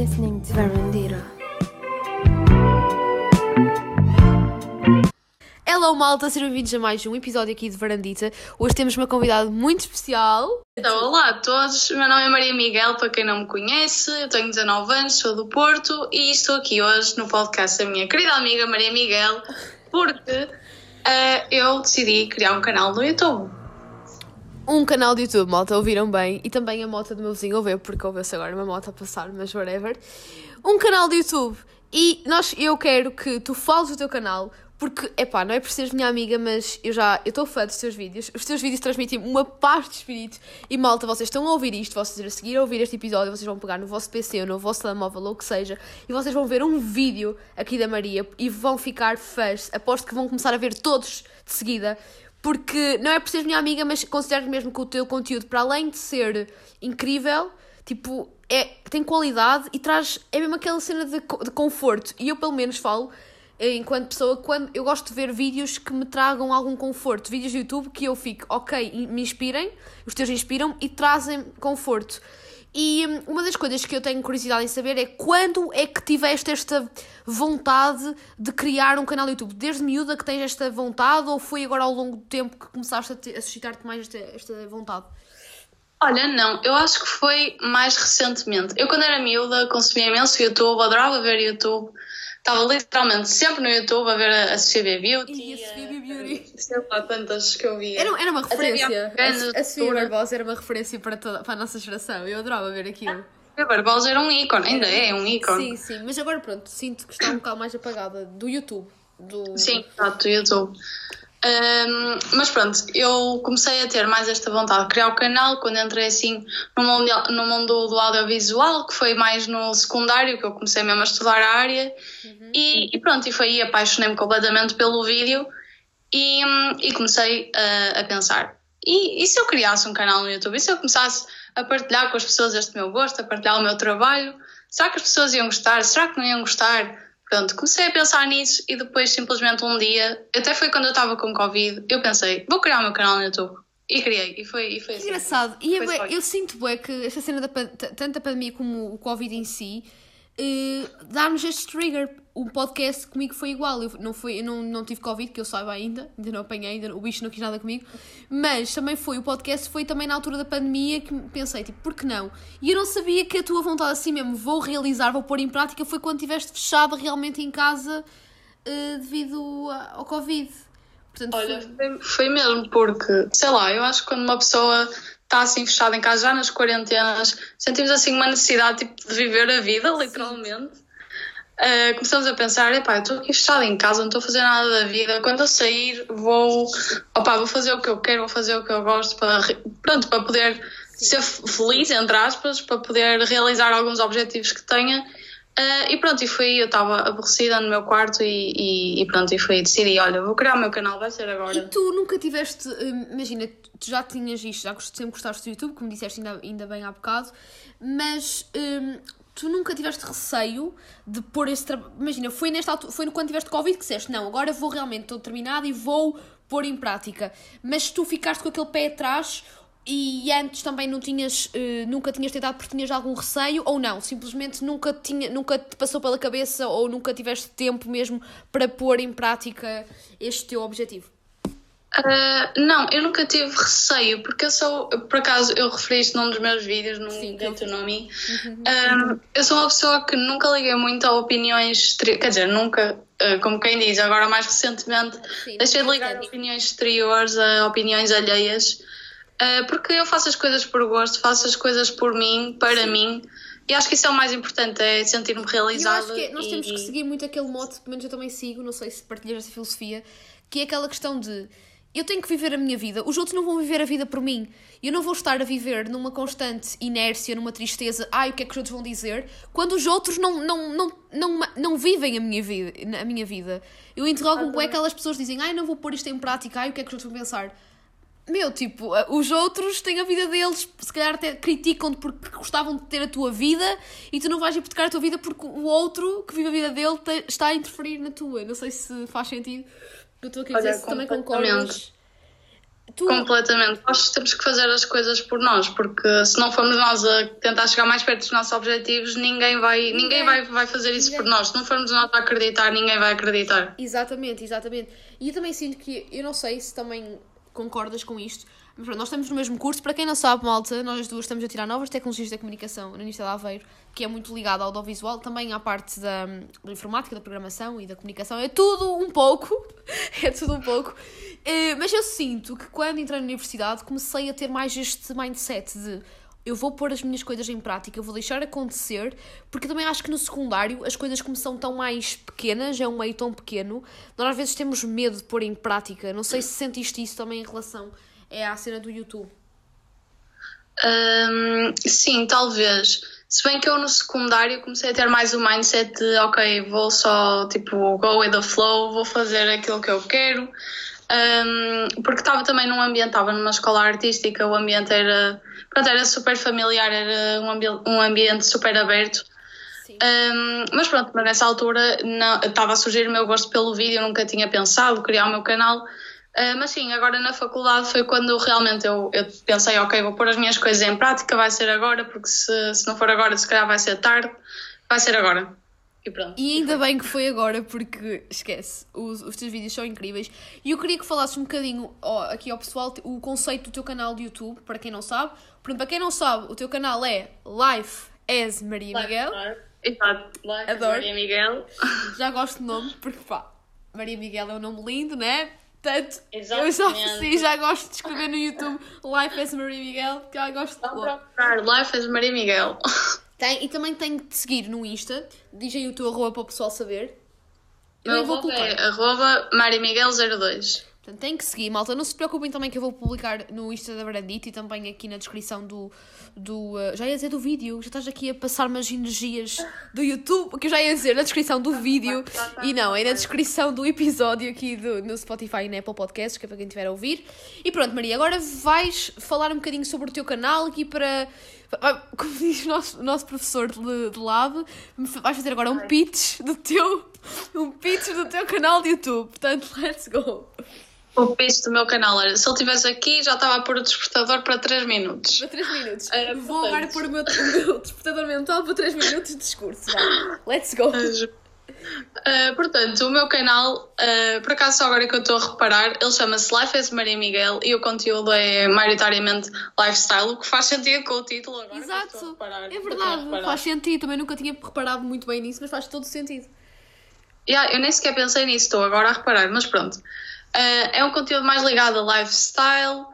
listening to Verandira. Hello malta, sejam bem-vindos a mais um episódio aqui de Varandita. Hoje temos uma convidada muito especial. Então, olá a todos, meu nome é Maria Miguel, para quem não me conhece, eu tenho 19 anos, sou do Porto e estou aqui hoje no podcast da minha querida amiga Maria Miguel, porque eh, eu decidi criar um canal no YouTube. Um canal de YouTube, malta, ouviram bem. E também a moto do meu vizinho ouviu, porque ouviu-se agora uma moto a passar, mas whatever. Um canal de YouTube. E nós, eu quero que tu fales do teu canal, porque, epá, não é por seres minha amiga, mas eu já, eu estou fã dos teus vídeos. Os teus vídeos transmitem uma paz de espírito. E malta, vocês estão a ouvir isto, vocês a seguir a ouvir este episódio, vocês vão pegar no vosso PC ou no vosso telemóvel ou o que seja, e vocês vão ver um vídeo aqui da Maria e vão ficar fãs. Aposto que vão começar a ver todos de seguida. Porque não é por seres minha amiga, mas considero mesmo que o teu conteúdo, para além de ser incrível, tipo, é, tem qualidade e traz. É mesmo aquela cena de, de conforto. E eu, pelo menos, falo, eh, enquanto pessoa, quando eu gosto de ver vídeos que me tragam algum conforto. Vídeos do YouTube que eu fico, ok, me inspirem, os teus inspiram e trazem conforto. E uma das coisas que eu tenho curiosidade em saber é quando é que tiveste esta vontade de criar um canal YouTube? Desde miúda que tens esta vontade ou foi agora ao longo do tempo que começaste a, te- a suscitar-te mais esta, esta vontade? Olha, não, eu acho que foi mais recentemente. Eu, quando era miúda, consumia imenso YouTube, adorava ver YouTube. Estava literalmente sempre no YouTube a ver a, a CB Beauty. E a CB Beauty. Sei lá quantas que eu via. Era, era uma referência. A, a Sofia. Barbosa era uma referência para, toda, para a nossa geração. Eu adorava ver aquilo. A Barbosa era um ícone, ainda é um ícone. Sim, sim. Mas agora pronto, sinto que está um bocado mais apagada do YouTube. Do... Sim, exato, YouTube. Ahm, mas pronto, eu comecei a ter mais esta vontade de criar o canal quando entrei assim no mundo, no mundo do audiovisual, que foi mais no secundário, que eu comecei mesmo a estudar a área. E, e pronto, e foi aí, apaixonei-me completamente pelo vídeo e, e comecei a, a pensar: e, e se eu criasse um canal no YouTube? E se eu começasse a partilhar com as pessoas este meu gosto, a partilhar o meu trabalho? Será que as pessoas iam gostar? Será que não iam gostar? Pronto, comecei a pensar nisso e depois simplesmente um dia, até foi quando eu estava com Covid, eu pensei, vou criar o meu canal no YouTube. E criei, e foi, e foi assim. engraçado. E é Foi bué- só eu sinto bué que esta cena da tanto a pandemia como o Covid em si eh, dá-nos este trigger. O podcast comigo foi igual. Eu não, fui, eu não, não tive Covid, que eu saiba ainda, ainda não apanhei, ainda, o bicho não quis nada comigo. Mas também foi, o podcast foi também na altura da pandemia que pensei, tipo, por que não? E eu não sabia que a tua vontade assim mesmo, vou realizar, vou pôr em prática, foi quando estiveste fechada realmente em casa eh, devido ao Covid. Portanto, Olha, foi- foi, mesmo porque, sei lá, eu acho que quando uma pessoa está assim fechada em casa, já nas quarentenas, sentimos assim uma necessidade tipo, de viver a vida, literalmente. Uh, começamos a pensar, epá, estou aqui fechada em casa, não estou a fazer nada da vida. Quando eu sair, vou, opá, vou fazer o que eu quero, vou fazer o que eu gosto para, pronto, para poder ser feliz, entre aspas, para poder realizar alguns objetivos que tenha. Uh, e pronto, e foi aí, eu estava aborrecida no meu quarto e, e, e pronto, e foi decidi, olha, vou criar o meu canal, vai ser agora. E tu nunca tiveste, hum, imagina, tu já tinhas isto, já sempre gostaste do YouTube, como disseste ainda, ainda bem há bocado, mas hum, tu nunca tiveste receio de pôr esse trabalho. Imagina, foi, nesta altura, foi quando tiveste Covid que disseste, não, agora vou realmente, estou terminada e vou pôr em prática. Mas tu ficaste com aquele pé atrás e antes também não tinhas, eh, nunca tinhas tentado porque tinhas algum receio ou não? Simplesmente nunca, tinha, nunca te passou pela cabeça ou nunca tiveste tempo mesmo para pôr em prática este teu objetivo? Uh, não, eu nunca tive receio, porque eu sou, por acaso, eu referi isto num dos meus vídeos, num Sim, Get to Know Me. Uhum. Um, eu sou uma pessoa que nunca liguei muito a opiniões, quer dizer, nunca, uh, como quem diz, agora mais recentemente, Sim, deixei de ligar a opiniões exteriores a opiniões alheias, porque eu faço as coisas por gosto, faço as coisas por mim, para mim, e acho que isso é o mais importante, é sentir-me E eu acho que nós e- temos que seguir muito aquele mote, pelo menos eu também sigo, não sei se partilhas essa filosofia, que é aquela questão de eu tenho que viver a minha vida, os outros não vão viver a vida por mim. Eu não vou estar a viver numa constante inércia, numa tristeza, ai, o que é que os outros vão dizer, quando os outros não, não, não, não, não vivem a minha vida. A minha vida. Eu interrogo-me com aquelas pessoas que dizem, ai, não vou pôr isto em prática, ai, o que é que os outros vão pensar? Meu, tipo, os outros têm a vida deles, se calhar até criticam-te porque gostavam de ter a tua vida e tu não vais hipotecar a tua vida porque o outro que vive a vida dele está a interferir na tua. Não sei se faz sentido. Eu estou aqui a dizer se também completamente. concordas. tu, Completamente. Nós temos que fazer as coisas por nós, porque se não formos nós a tentar chegar mais perto dos nossos objetivos, ninguém vai, ninguém, Ninguém. vai, vai fazer isso Ninguém. por nós. Se não formos nós a acreditar, ninguém vai acreditar. Exatamente, exatamente. E eu também sinto que, eu não sei se também concordas com isto, mas pronto, nós estamos no mesmo curso. Para quem não sabe, malta, nós as duas estamos a tirar novas tecnologias da comunicação na Universidade de Aveiro, que é muito ligada ao audiovisual, também à parte da, da informática, da programação e da comunicação. É tudo um pouco, é tudo um pouco. Eh, mas eu sinto que quando entrei na universidade comecei a ter mais este mindset de eu vou pôr as minhas coisas em prática, eu vou deixar acontecer, porque também acho que no secundário as coisas como são tão mais pequenas, é um meio tão pequeno, nós às vezes temos medo de pôr em prática. Não sei se sentiste isso também em relação é à cena do YouTube. Hum, sim, talvez. Se bem que eu no secundário comecei a ter mais o mindset de ok, vou só tipo go with the flow, vou fazer aquilo que eu quero. Hum, porque estava também num ambiente, estava numa escola artística, o ambiente era, pronto, era super familiar, era um, ambi um ambiente super aberto. Um, mas pronto, mas nessa altura estava a surgir o meu gosto pelo vídeo, eu nunca tinha pensado criar o meu canal. Uh, mas sim, agora na faculdade foi quando realmente eu, eu pensei, ok, vou pôr as minhas coisas em prática, vai ser agora, porque se, se não for agora, se calhar vai ser tarde, vai ser agora. E pronto. E ainda bem que foi agora, porque esquece, os, os teus vídeos são incríveis. E eu queria que falasses um bocadinho ó, aqui ao pessoal o conceito do teu canal de YouTube, para quem não sabe. Portanto, para quem não sabe, o teu canal é Life as Maria Miguel. Exato. Life Adoro. Maria Miguel. Já gosto do nome, porque pá, Maria Miguel é um nome lindo, né? Portanto, eu já, sim, já gosto de escrever no YouTube Life as Maria Miguel, já gosto de procurar Life as Maria Miguel. Tem, e também tenho que te seguir no Insta. Diz aí o teu arroba para o pessoal saber. Eu Meu vou colocar. é arroba Maria Miguel 02. Portanto, tem que seguir, malta. Não se preocupem também que eu vou publicar no Insta da Brandita e também aqui na descrição do. Do uh, já ia dizer do vídeo, já estás aqui a passar umas energias do YouTube, que eu já ia dizer na descrição do vídeo. E não, é na descrição do episódio aqui do, no Spotify e na Apple Podcasts, que é para quem estiver a ouvir. E pronto, Maria, agora vais falar um bocadinho sobre o teu canal aqui para. ah, Como diz o nosso, nosso professor de, de lab, vais fazer agora um pitch do teu. Um pitch do teu canal de YouTube. Portanto, let's go. O pitch do meu canal era, se ele estivesse aqui, já estava a pôr o despertador para 3 minutos. Para 3 minutos. Era Vou portanto. agora pôr o meu, o meu despertador mental para 3 minutos de discurso. Vá. Let's go. Uh, portanto, o meu canal, uh, por acaso só agora que eu estou a reparar, ele chama-se Life as Maria Miguel e o conteúdo é maioritariamente lifestyle, o que faz sentido com o título agora. Exato. reparar, É verdade. Faz sentido. Também nunca tinha reparado muito bem nisso, mas faz todo sentido. Yeah, eu nem sequer pensei nisso, estou agora a reparar, mas pronto. Uh, é um conteúdo mais ligado a lifestyle.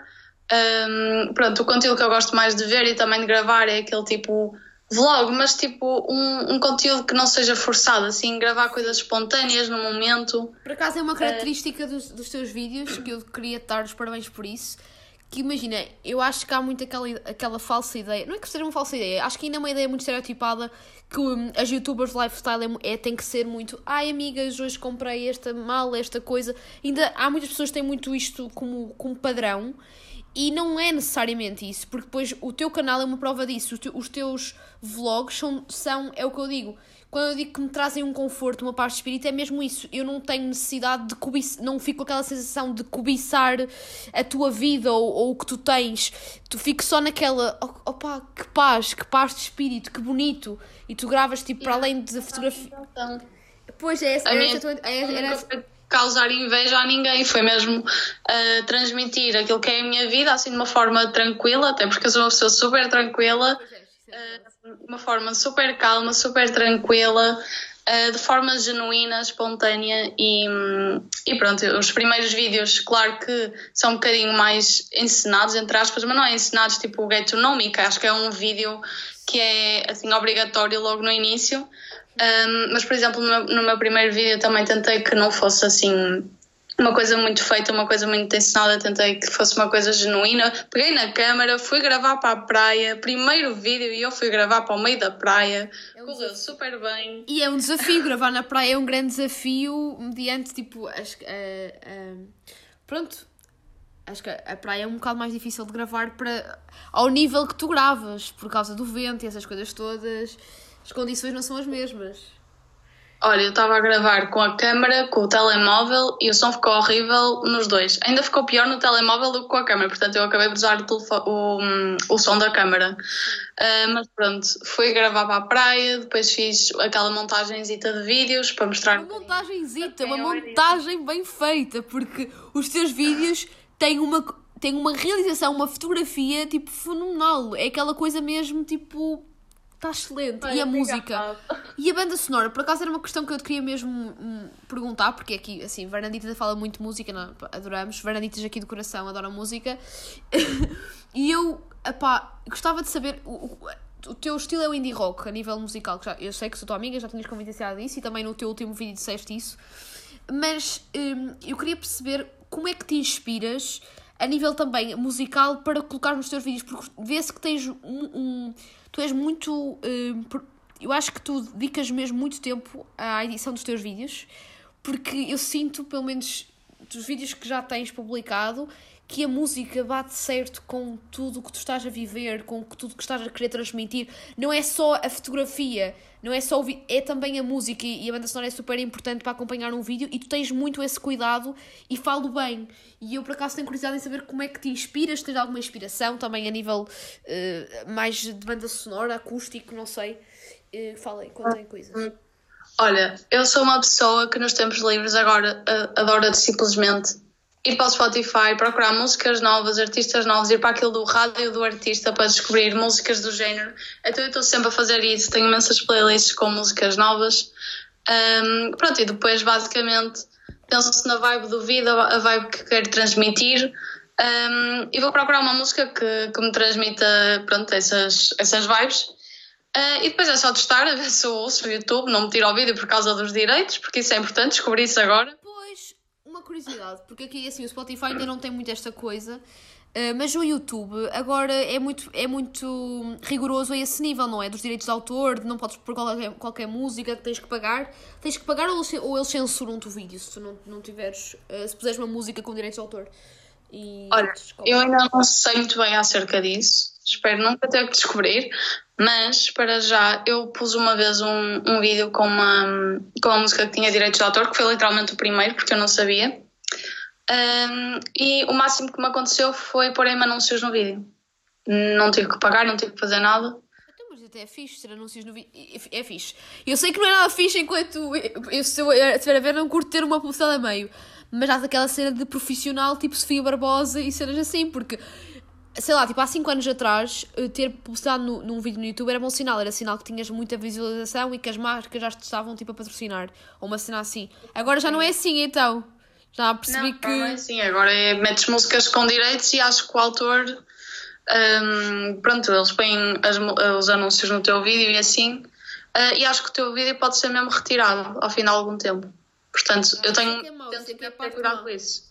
Um, pronto, o conteúdo que eu gosto mais de ver e também de gravar é aquele tipo vlog, mas tipo um, um conteúdo que não seja forçado, assim, gravar coisas espontâneas no momento. Por acaso é uma característica dos, dos teus vídeos que eu queria te dar os parabéns por isso. Que imagina, eu acho que há muito aquela, aquela falsa ideia, não é que seja uma falsa ideia, acho que ainda é uma ideia muito estereotipada que hum, as youtubers lifestyle é, é, tem que ser muito ai amigas, hoje comprei esta mala, esta coisa. Ainda há muitas pessoas que têm muito isto como, como padrão e não é necessariamente isso, porque depois o teu canal é uma prova disso. Os teus vlogs são, são, é o que eu digo. Quando eu digo que me trazem um conforto, uma paz de espírito, é mesmo isso. Eu não tenho necessidade de cobiçar, não fico com aquela sensação de cobiçar a tua vida ou, ou o que tu tens. Tu fico só naquela, oh, opá, que paz, que paz de espírito, que bonito. E tu gravas tipo para além de fotografia. Então, Pois é, essa, a era, tua- era, causar inveja a ninguém, foi mesmo uh, transmitir aquilo que é a minha vida, assim, de uma forma tranquila, até porque eu sou uma pessoa super tranquila, uh, de uma forma super calma, super tranquila, uh, de forma genuína, espontânea e, e pronto, os primeiros vídeos, claro que são um bocadinho mais encenados, entre aspas, mas não é encenados tipo o Get to acho que é um vídeo que é assim obrigatório logo no início. Um, mas, por exemplo, no meu, no meu primeiro vídeo também tentei que não fosse assim uma coisa muito feita, uma coisa muito ensinada, tentei que fosse uma coisa genuína. Peguei na câmera, fui gravar para a praia, primeiro vídeo e eu fui gravar para o meio da praia, correu super bem. E é um desafio, gravar na praia é um grande desafio, mediante tipo. Acho, que, eh, eh, pronto. Acho que a praia é um bocado mais difícil de gravar para, ao nível que tu gravas, por causa do vento e essas coisas todas. As condições não são as mesmas. Olha, eu estava a gravar com a câmera, com o telemóvel e o som ficou horrível nos dois. Ainda ficou pior no telemóvel do que com a câmera, portanto eu acabei de usar o, o, o som da câmera. Uh, mas pronto, fui gravar para a praia, depois fiz aquela montagenzita de vídeos para mostrar. Uma montagenzita, uma montagem bem feita, porque os teus vídeos têm uma, têm uma realização, uma fotografia tipo fenomenal. É aquela coisa mesmo tipo Está excelente. Ai, e a música. E a banda sonora, por acaso era uma questão que eu te queria mesmo hum, perguntar, porque aqui, assim, Fernandita fala muito música, não, adoramos. Fernanditas aqui do coração adoram música. e eu, epá, gostava de saber. O, o, teu estilo é o indie rock a nível musical. Já, eu sei que sou tua amiga, já tinhas confidenciado disso e também no teu último vídeo disseste isso. Mas hum, eu queria perceber como é que te inspiras a nível também musical para colocar nos teus vídeos, porque vê-se que tens um, um tu és muito. Uh, eu acho que tu dedicas mesmo muito tempo à edição dos teus vídeos, porque eu sinto, pelo menos dos vídeos que já tens publicado, que a música bate certo com tudo o que tu estás a viver, com tudo o que estás a querer transmitir. Não é só a fotografia, não é só o é também a música e a banda sonora é super importante para acompanhar um vídeo e tu tens muito esse cuidado e falo bem. E eu por acaso tenho curiosidade em saber como é que te inspiras, tens alguma inspiração também a nível uh, mais de banda sonora, acústico, não sei. Uh, falem, contem coisas. Olha, eu sou uma pessoa que nos tempos livres agora uh, adora simplesmente ir para o Spotify, procurar músicas novas, artistas novos, ir para aquilo do rádio do artista para descobrir músicas do género. Então eu estou sempre a fazer isso, tenho imensas playlists com músicas novas. Um, pronto, e depois basicamente penso na vibe do vídeo, a vibe que quero transmitir. Um, e vou procurar uma música que, que me transmita pronto, essas, essas vibes. Uh, e depois é só testar, a ver se eu ouço o YouTube, não me tiro ao vídeo por causa dos direitos, porque isso é importante, descobrir isso agora curiosidade, porque aqui assim o Spotify ainda não tem muito esta coisa. Uh, mas o YouTube agora é muito, é muito rigoroso a esse nível, não é? Dos direitos de autor, de não podes pôr qualquer, qualquer música que tens que pagar. Tens que pagar ou, ou eles censuram-te o vídeo se tu não, não tiveres. Uh, se puseres uma música com direitos de autor. E Olha, eu ainda não sei muito bem acerca disso. Espero nunca ter que descobrir. Mas, para já, eu pus uma vez um, um vídeo com uma, com uma música que tinha direitos de autor, que foi literalmente o primeiro, porque eu não sabia. Um, e o máximo que me aconteceu foi porem anúncios no vídeo. Não tive que pagar, não tive que fazer nada. Então, mas até é fixe ter anúncios no vídeo. É fixe. Eu sei que não é nada fixe enquanto. Eu, se eu estiver a ver, não curto ter uma publicidade a meio. Mas há aquela cena de profissional tipo Sofia Barbosa e cenas assim, porque sei lá, tipo, há 5 anos atrás, eh, ter publicidade no, num vídeo no YouTube era bom sinal, era sinal que tinhas muita visualização e que as marcas já te estavam tipo a patrocinar, ou uma cena assim. Agora já não é assim, então. Já percebi não, que. Não é assim, agora é, metes músicas com direitos e acho que o autor. Um, pronto, eles põem as, os anúncios no teu vídeo e assim. Uh, e acho que o teu vídeo pode ser mesmo retirado ao fim de algum tempo. Portanto, eu tenho. É mau, tento ter cuidado com isso.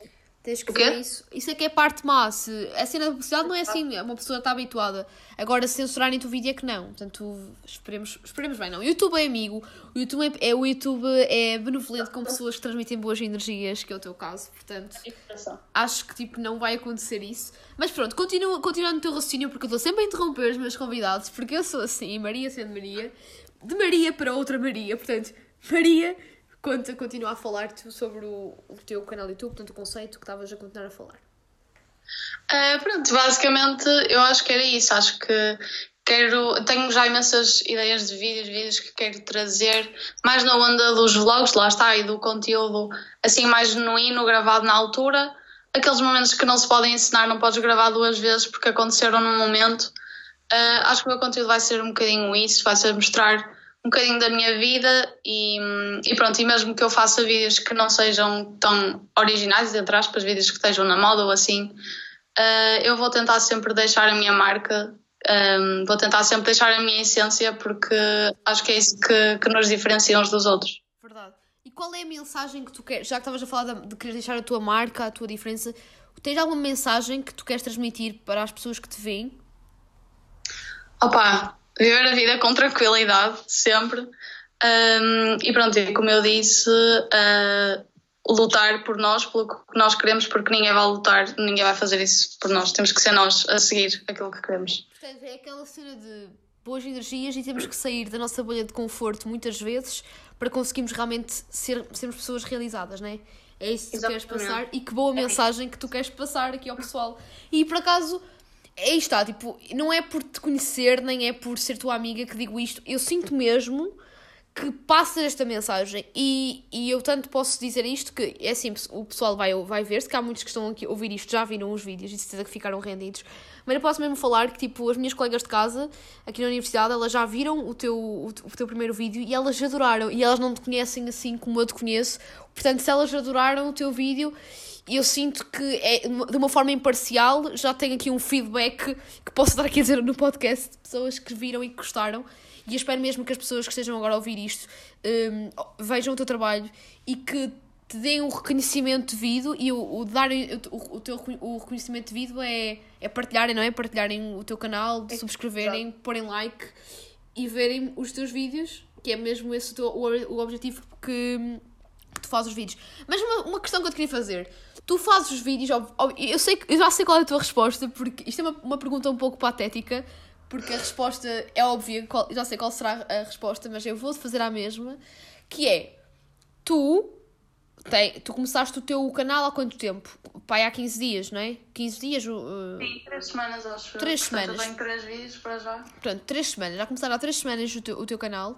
Tens que ver isso. Isso é que é parte má. Se, a cena da publicidade não é assim, uma pessoa está habituada. Agora, se censurarem-te o vídeo é que não. Portanto, esperemos, esperemos bem, não. O YouTube é amigo, o YouTube é, é, o YouTube é benevolente com pessoas que transmitem boas energias, que é o teu caso. Portanto, acho que tipo, não vai acontecer isso. Mas pronto, continua, continua no teu raciocínio, porque eu estou sempre a interromper os meus convidados, porque eu sou assim, Maria sendo Maria, de Maria para outra Maria. Portanto, Maria Conta, continua a falar -te sobre o, o teu canal YouTube, portanto, o conceito que estavas a continuar a falar. Uh, pronto, basicamente eu acho que era isso. Acho que quero. Tenho já imensas ideias de vídeos, vídeos que quero trazer, mais na onda dos vlogs, lá está, e do conteúdo assim mais genuíno, gravado na altura. Aqueles momentos que não se podem ensinar, não podes gravar duas vezes porque aconteceram num momento. Uh, acho que o meu conteúdo vai ser um bocadinho isso, vai ser mostrar um bocadinho da minha vida e, e, pronto, e mesmo que eu faça vídeos que não sejam tão originais, entre aspas, vídeos que estejam na moda ou assim, uh, eu vou tentar sempre deixar a minha marca, um, ehm, vou tentar sempre deixar a minha essência porque acho que é isso que, que nos diferencia uns dos outros. Verdade. E qual é a mensagem que tu queres, já que estavas a falar de, de querer deixar a tua marca, a tua diferença, tens alguma mensagem que tu queres transmitir para as pessoas que te veem? Opa, viver a vida com tranquilidade, sempre. Um, e pronto, como eu disse, uh, lutar por nós, pelo que nós queremos, porque ninguém vai lutar, ninguém vai fazer isso por nós. Temos que ser nós a seguir aquilo que queremos. Portanto, é aquela cena de boas energias e temos que sair da nossa bolha de conforto muitas vezes para conseguirmos realmente ser, sermos pessoas realizadas, não é? É isso que tu queres passar e que boa mensagem que tu queres passar aqui ao pessoal. E por acaso, aí está, tipo, não é por te conhecer, nem é por ser tua amiga que digo isto, eu sinto mesmo que passas esta mensagem. E, e eu tanto posso dizer isto que é assim, o pessoal vai, vai ver, se cá há muitos que estão aqui a ouvir isto já viram os vídeos e certeza que ficaram rendidos, mas eu posso mesmo falar que tipo, as minhas colegas de casa aqui na universidade, elas já viram o teu, o, o teu primeiro vídeo e elas adoraram. E elas não te conhecem assim como eu te conheço, portanto se elas adoraram o teu vídeo eu sinto que é de uma forma imparcial, já tenho aqui um feedback que posso dar aqui a dizer no podcast de pessoas que viram e que gostaram. E eu espero mesmo que as pessoas que estejam agora a ouvir isto hum, vejam o teu trabalho e que te deem o reconhecimento devido e o, o darem o, o teu o reconhecimento devido é, é partilharem, não é? Partilharem o teu canal, subscreverem, porem like e verem os teus vídeos, que é mesmo esse o, teu, o, o objetivo que, que tu fazes os vídeos. Mas uma, uma questão que eu te queria fazer. Tu fazes os vídeos, eu, sei, que- eu já sei qual é a tua resposta, porque isto é uma, uma pergunta um pouco patética, porque a resposta é óbvia, qual- já sei qual será a resposta, mas eu vou-te fazer a mesma, que é, tu, tem, tu começaste o teu canal há quanto tempo? Pai, há 15 dias, não é? 15 dias? uh, Sim, três semanas acho. eu. Três Portanto, semanas. Eu tenho três vídeos para já. Portanto, três semanas. Já começaram há três semanas o teu, o teu canal.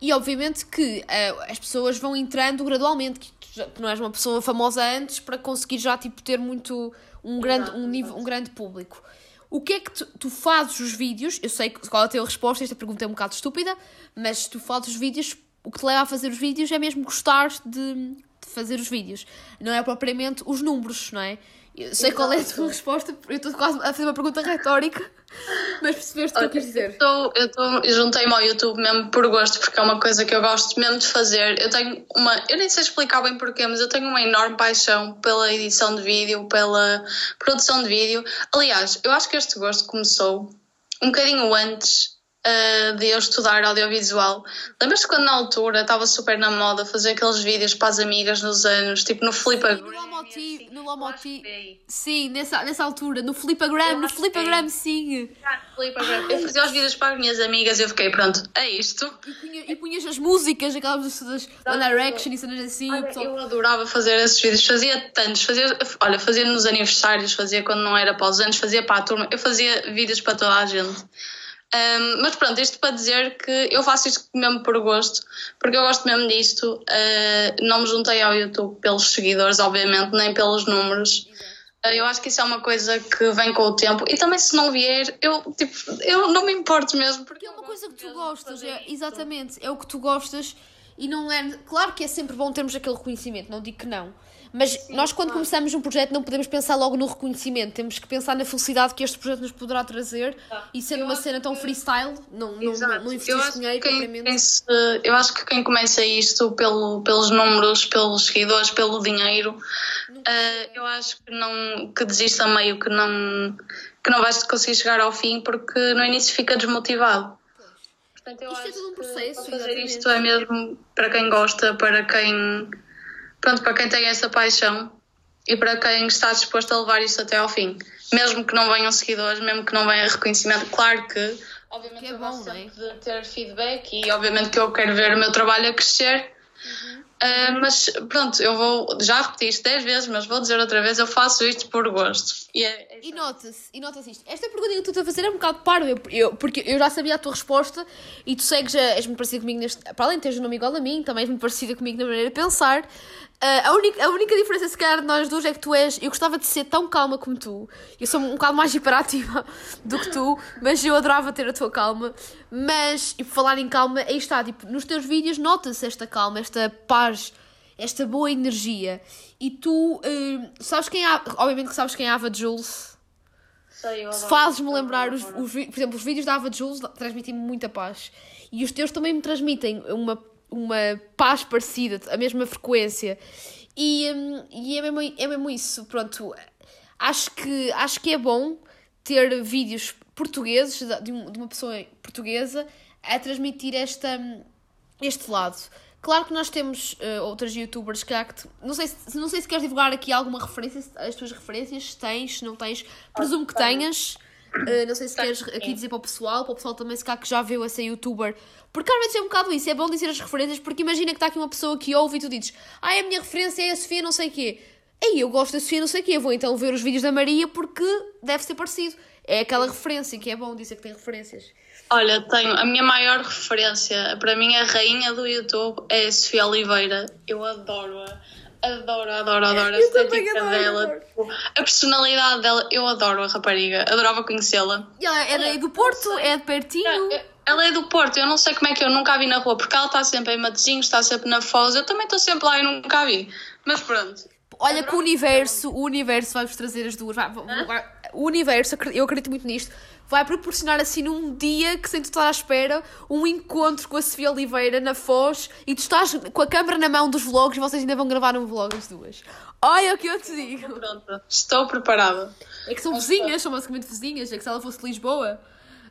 E obviamente que eh, as pessoas vão entrando gradualmente. Que tu, já- tu não és uma pessoa famosa antes para conseguir já tipo, ter muito um grande, um, nível, um grande público. O que é que tu, tu fazes os vídeos? Eu sei qual é a tua resposta, esta pergunta é um bocado estúpida, mas tu fazes os vídeos, o que te leva a fazer os vídeos é mesmo gostar de, de fazer os vídeos. Não é propriamente os números, não é? Eu sei qual é a tua resposta, eu estou quase a fazer uma pergunta retórica, mas percebeste o que eu quis dizer. Eu, tô- eu juntei-me ao YouTube mesmo por gosto, porque é uma coisa que eu gosto mesmo de fazer. Eu tenho uma. Eu nem sei explicar bem porquê, mas eu tenho uma enorme paixão pela edição de vídeo, pela produção de vídeo. Aliás, eu acho que este gosto começou um bocadinho antes ah, de eu estudar audiovisual. Lembras-te quando na altura estava super na moda fazer aqueles vídeos para as amigas nos anos, tipo no Flipagram? No Lomoti, no Lomoti, Sim. sim, nessa, nessa altura, no Flipagram, no que Flipagram, sim. Eu fazia os vídeos para as minhas amigas e eu fiquei, pronto, é isto. E, punha, e punhas as músicas, aquelas das One Direction e cenas assim. Olha, pessoal- eu adorava fazer esses vídeos, fazia tantos, fazia, olha, fazia nos aniversários, fazia quando não era para os anos, fazia para a turma, eu fazia vídeos para toda a gente. Ahm, mas pronto, isto para dizer que eu faço isto mesmo por gosto, porque eu gosto mesmo disto. Ah, não me juntei ao YouTube pelos seguidores, obviamente, nem pelos números. Ah, Eu acho que isso é uma coisa que vem com o tempo e também se não vier, eu, tipo, eu não me importo mesmo. Porque é uma coisa que tu gostas, é, exatamente, é o que tu gostas e não é. Claro que é sempre bom termos aquele reconhecimento, não digo que não. Mas nós, quando claro. começamos um projeto, não podemos pensar logo no reconhecimento, temos que pensar na felicidade que este projeto nos poderá trazer e sendo Eu uma cena tão freestyle, não, não, Exato. não, dinheiro que quem, propriamente. quem se- eu acho que quem começa isto pelo, pelos números, pelos seguidores, pelo dinheiro, eh, eu acho que não que desiste a meio, que não, que não vais conseguir chegar ao fim porque no início fica desmotivado. Portanto, eu Isto é acho tudo um que processo, fazer exatamente. isto é mesmo para quem gosta, para quem pronto, para quem tem essa paixão e para quem está disposto a levar isto até ao fim. Mesmo que não venham seguidores, mesmo que não venha reconhecimento, claro que obviamente Que é eu bom, gosto não é? de ter feedback e obviamente que eu quero ver o meu trabalho a crescer. Uhum. Ah, mas pronto, eu vou, já repeti isto 10 vezes, mas vou dizer outra vez, eu faço isto por gosto. E, é, é E nota-se, e nota-se isto. Esta pergunta que tu estás a fazer é um bocado paro, eu, eu- porque eu já sabia a tua resposta e tu segues, a- és muito parecida comigo neste. Para além de teres um nome igual a mim, também és muito parecida comigo na maneira de pensar. Ah, a, única, a única diferença, se calhar, de nós dois é que tu és. Eu gostava de ser tão calma como tu. Eu sou um bocado mais hiperativa do que tu, mas eu adorava ter a tua calma. Mas, e por falar em calma, aí está, tipo, nos teus vídeos nota-se esta calma, esta paz, esta boa energia. E tu, ah, sabes quem é. a- Obviamente que sabes quem é a Ava Jules. Sei, eu adoro Fazes-me lembrar, os, os por exemplo, os vídeos da Ava Jules transmitem-me muita paz. E os teus também me transmitem uma, uma paz parecida, a mesma frequência. E, hum, e é, mesmo, é mesmo isso. Pronto, acho que, acho que é bom ter vídeos portugueses, de, um- uma pessoa portuguesa, a transmitir esta, hum, este lado. Claro que nós temos eh, outras youtubers, que tu- não, sei se, não sei se queres divulgar aqui alguma referência, as tuas referências, se tens, se não tens, presumo que tenhas. Uh, não sei se queres aqui dizer para o pessoal, para o pessoal também se cá que já viu essa youtuber. Porque às vezes é um bocado isso, é bom dizer as referências, porque imagina que está aqui uma pessoa que ouve e tu dizes, ah, a minha referência é a Sofia não sei o quê. Ei, eu gosto da Sofia não sei o quê, vou então ver os vídeos da Maria porque deve ser parecido. É aquela referência que é bom dizer que tem referências. Olha, tenho a minha maior referência, para mim a rainha do YouTube é a Sofia Oliveira. Eu adoro-a. Adoro, adoro, adoro a estética dela. Tipo, a personalidade dela, eu adoro a rapariga. Adorava conhecê-la. E ela é do Porto, é de pertinho. Ela é do Porto, eu não sei como é que eu nunca a vi na rua, porque ela está sempre em Matosinhos, está sempre na Foz. Eu também estou sempre lá e nunca a vi. Mas pronto. Olha que o universo, o universo vai-vos trazer as duas. Vai, vai, o universo, eu acredito muito nisto, vai proporcionar assim num dia que sem tu estar à espera um encontro com a Sofia Oliveira na Foz e tu estás com a câmera na mão dos vlogs e vocês ainda vão gravar um vlog as duas. Olha o que eu te digo. Pronto, estou preparada. É que são vizinhas, são basicamente vizinhas, é que se ela fosse de Lisboa,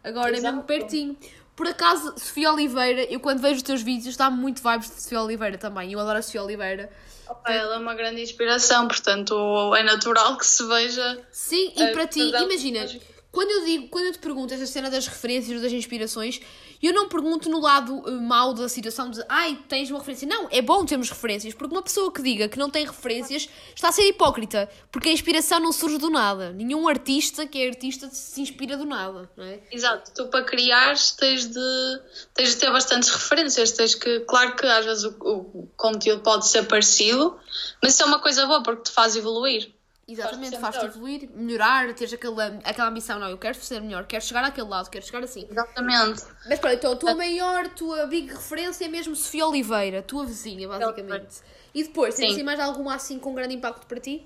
agora Exato. é mesmo pertinho. Por acaso, Sofia Oliveira, eu quando vejo os teus vídeos dá muito vibes de Sofia Oliveira também. Eu adoro a Sofia Oliveira. Opa, ela é uma grande inspiração, portanto é natural que se veja. Sim, e para ti, imagina, quando eu digo, quando eu te pergunto essa cena das referências, das inspirações, eu não pergunto no lado uh, mau da situação de ai, tens uma referência. Não, é bom termos referências, porque uma pessoa que diga que não tem referências está a ser hipócrita, porque a inspiração não surge do nada. Nenhum artista que é artista se inspira do nada, não é? Exato, tu para criar tens de, tens de ter bastantes referências, tens que, claro que às vezes o, o conteúdo pode ser parecido, mas isso é uma coisa boa porque te faz evoluir. Exatamente, faz-te evoluir, melhorar, teres aquela, aquela ambição, não, eu quero ser melhor, quero chegar àquele lado, quero chegar assim. Exatamente. Mas pronto, então a tua maior, tua big referência é mesmo Sofia Oliveira, tua vizinha, basicamente. E depois, tens assim mais alguma assim com grande impacto para ti?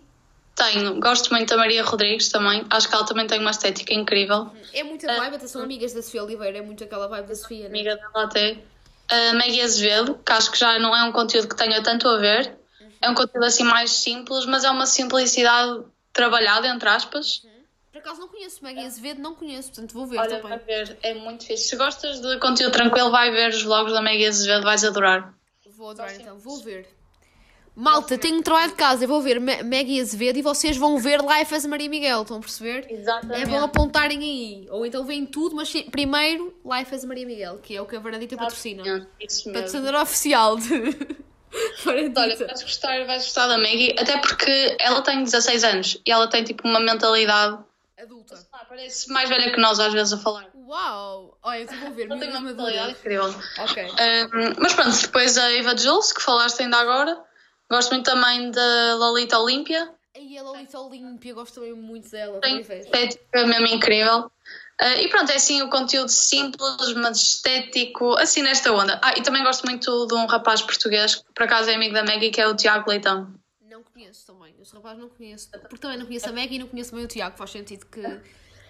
Tenho, gosto muito da Maria Rodrigues também, acho que ela também tem uma estética incrível. É muita vibe, até são amigas da Sofia Oliveira, é muito aquela vibe da Sofia, né? Amiga dela até. A Maggie Azevedo, que acho que já não é um conteúdo que tenha tanto a ver, é um conteúdo assim mais simples, mas é uma simplicidade trabalhada, entre aspas. Uhum. Por acaso não conheço Maggie Azevedo, não conheço, portanto vou ver Olha, também. Vai ver, é muito fixe. Se gostas de conteúdo tranquilo, vai ver os vlogs da Maggie Azevedo, vais adorar. Vou adorar então, vou ver. Malta, tenho um trabalho de casa, eu vou ver Maggie Azevedo e vocês vão ver Life as Maria Miguel, estão a perceber? Exatamente. É bom apontarem aí. Ou então vem tudo, mas primeiro Life as Maria Miguel, que é o que a Bernadita patrocina. Patrocinadora oficial de. Olha, vais gostar, vais gostar da Maggie, até porque ela tem 16 anos e ela tem tipo uma mentalidade adulta. Ah, parece mais velha que nós às vezes a falar. Uau! Olha, eu vou ver, ela tem uma mentalidade incrível. Ok. Um, mas pronto, depois a Eva Jules, que falaste ainda agora. Gosto muito também da Lolita Olímpia. E a Lolita Olímpia, gosto também muito dela. Tem estética mesmo incrível. Uh, e pronto, é assim o conteúdo simples, mas estético, assim nesta onda. Ah, e também gosto muito de um rapaz português, que por acaso é amigo da Maggie, que é o Tiago Leitão. Não conheço também, esse rapaz não conheço. Porque também não conheço a Maggie e não conheço bem o Tiago, faz sentido que.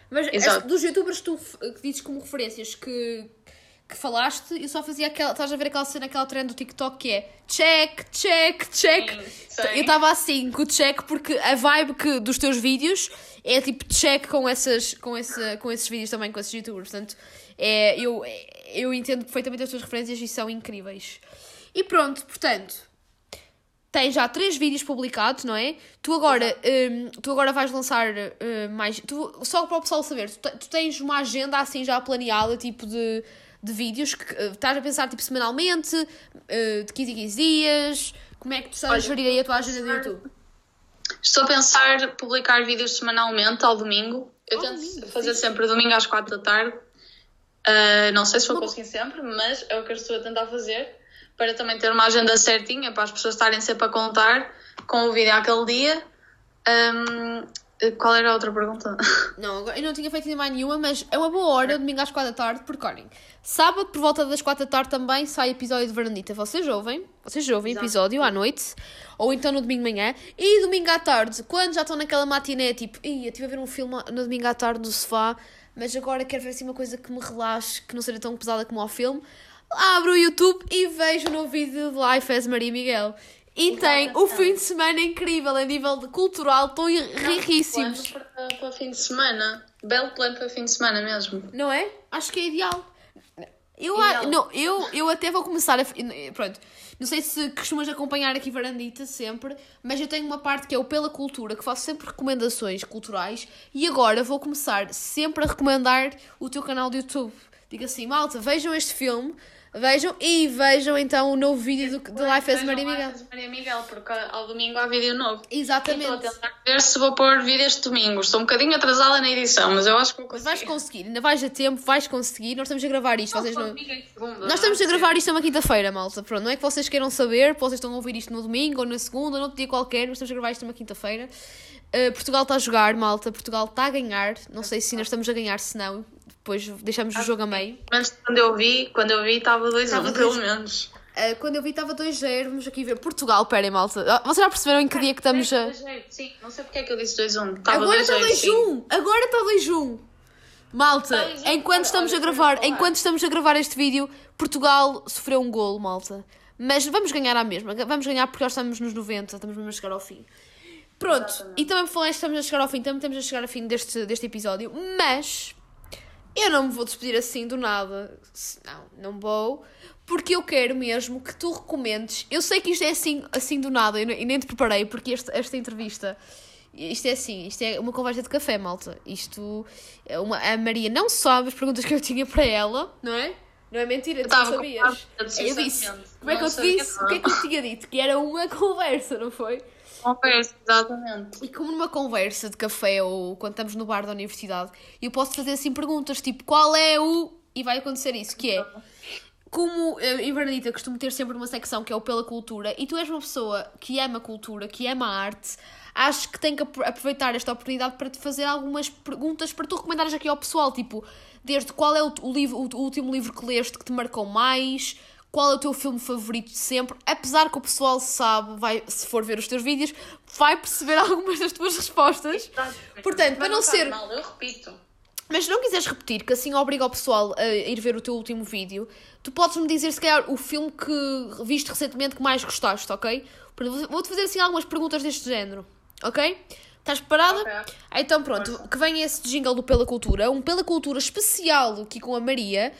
Mas Exato. dos youtubers que tu que dizes como referências que que falaste, eu só fazia aquela. Estás a ver aquela cena, aquela trend do TikTok que é check, check, check. Sim, sim. Eu estava assim com o check porque a vibe que, dos teus vídeos é tipo check com, essas, com, esse, com esses vídeos também, com esses youtubers. Portanto, é, eu, eu entendo perfeitamente as tuas referências e são incríveis. E pronto, portanto, tens já três vídeos publicados, não é? Tu agora, um, tu agora vais lançar uh, mais. Tu, só para o pessoal saber, tu, tu tens uma agenda assim já planeada, tipo de de vídeos que uh, estás a pensar tipo semanalmente, uh, de 15 em 15 dias? Como é que tu a gerir aí a tua agenda do YouTube? Estou a pensar publicar vídeos semanalmente ao domingo. Eu tento domingo, fazer sim. sempre domingo às 4 da tarde. Uh, não sei se vou conseguir sempre, mas é o que eu estou a tentar fazer para também ter uma agenda certinha para as pessoas estarem sempre a contar com o vídeo àquele dia. Um, qual era a outra pergunta? Não, eu não tinha feito ainda mais nenhuma, mas é uma boa hora, domingo às 4 da tarde, porque olhem, sábado por volta das 4 da tarde também sai episódio de Vernita. Vocês ouvem? Vocês ouvem Exato. episódio à noite, ou então no domingo de manhã, e domingo à tarde, quando já estão naquela matiné, tipo, ia, estive a ver um filme no domingo à tarde no sofá, mas agora quero ver assim uma coisa que me relaxe, que não seja tão pesada como ao filme. Abro o YouTube e vejo um novo vídeo de Life as Maria Miguel. E tem o fim de semana incrível a nível de cultural, estão riquíssimos. Para, para fim de semana. Belo plano para fim de semana mesmo. Não é? Acho que é ideal. Eu, ela? não, eu, eu até vou começar a. Pronto, não sei se costumas acompanhar aqui Varandita sempre, mas eu tenho uma parte que é o Pela Cultura, que faço sempre recomendações culturais e agora vou começar sempre a recomendar o teu canal de YouTube. Digo assim, malta, vejam este filme, vejam e vejam então o novo vídeo do, do Life as Maria Miguel. Life as Maria Miguel, porque ao domingo há vídeo novo. E Estou a Exatamente. tentar ver se vou pôr vídeo este domingo. Estou um bocadinho atrasada na edição, mas eu acho que vou Mas conseguir. vais conseguir, ainda vais a tempo, vais conseguir. Nós estamos a gravar isto, vocês não. Domingo em segunda, Nós estamos a não gravar isto numa quinta-feira, malta. Pronto, não é que vocês queiram saber, vocês estão a ouvir isto no domingo ou na segunda, ou noutro dia qualquer, mas estamos a gravar isto numa quinta-feira. Uh, Portugal está a jogar, malta. Portugal está a ganhar. Não sei se ainda estamos a ganhar, se não. Depois deixamos o jogo a meio. Mas quando eu vi, quando eu vi estava 2 Estava 1 dois- pelo menos. Uh, quando eu vi estava 2-0. Vamos aqui ver. Portugal, perem, malta. Ah, Vocês já perceberam em que dia que estamos a. Sim, não sei porque é que eu disse 2 1. Estava Agora 2 está 2 sim. 2-1! Agora está 2-1! Malta, 2-1, enquanto estamos a gravar, enquanto estamos a gravar este vídeo, Portugal sofreu um golo, malta. Mas vamos ganhar à mesma. Vamos ganhar porque nós estamos nos 90, estamos mesmo a chegar ao fim. Pronto, Exatamente. e também por falar estamos a chegar ao fim, também estamos a chegar ao fim deste, deste episódio, mas eu não me vou despedir assim do nada. Não, não vou. Porque eu quero mesmo que tu recomendes. Eu sei que isto é assim, assim do nada e nem te preparei, porque este, esta entrevista. Isto é assim, isto é uma conversa de café, malta. Isto é uma. A Maria não sabe as perguntas que eu tinha para ela, não é? Não é mentira, tu não sabias. Eu disse. Como é que eu te disse? O que é que eu tinha dito? Que era uma conversa, não foi? Conversa, exatamente. E como numa conversa de café ou quando estamos no bar da universidade, eu posso fazer assim perguntas tipo qual é o. E vai acontecer isso, que é. Como eu e Bernadita costumo ter sempre uma secção que é o Pela Cultura, e tu és uma pessoa que ama cultura, que ama a arte, acho que tem que apro- aproveitar esta oportunidade para te fazer algumas perguntas para tu recomendares aqui ao pessoal, tipo, desde qual é o, livro, o último livro que leste que te marcou mais, qual é o teu filme favorito de sempre, apesar que o pessoal sabe, vai, se for ver os teus vídeos, vai perceber algumas das tuas respostas. Portanto, para não faz ser- Mal, eu repito. Mas se não quiseres repetir, que assim obriga o pessoal a ir ver o teu último vídeo, tu podes-me dizer se calhar o filme que viste recentemente que mais gostaste, ok? Vou-te fazer assim algumas perguntas deste género, ok? Estás preparada? Ok. Ah, Então pronto, que venha esse jingle do Pela Cultura, um Pela Cultura especial aqui com a Maria.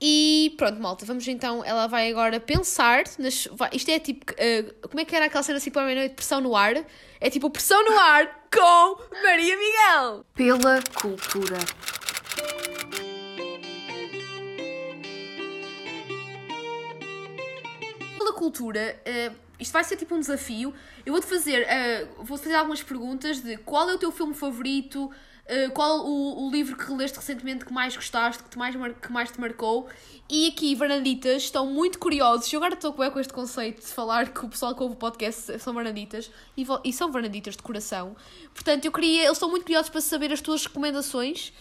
E pronto, malta, vamos então, ela vai agora pensar, nas, vai- isto é tipo, eh, como é que era aquela cena assim para a meia-noite, pressão no ar? É tipo pressão no ar com Maria Miguel. Pela cultura. pela cultura, eh, isto vai ser tipo um desafio. Eu vou-te fazer, eh, vou fazer algumas perguntas de qual é o teu filme favorito, eh, qual o, o livro que leste recentemente que mais gostaste, que, te mais, que mais te marcou. E aqui, Varnaditas, estão muito curiosos. Eu agora estou bem com este conceito de falar que o pessoal que ouve o podcast são Varnaditas e, e são Varnaditas de coração. Portanto, eu queria, eles estão muito curiosos para saber as tuas recomendações.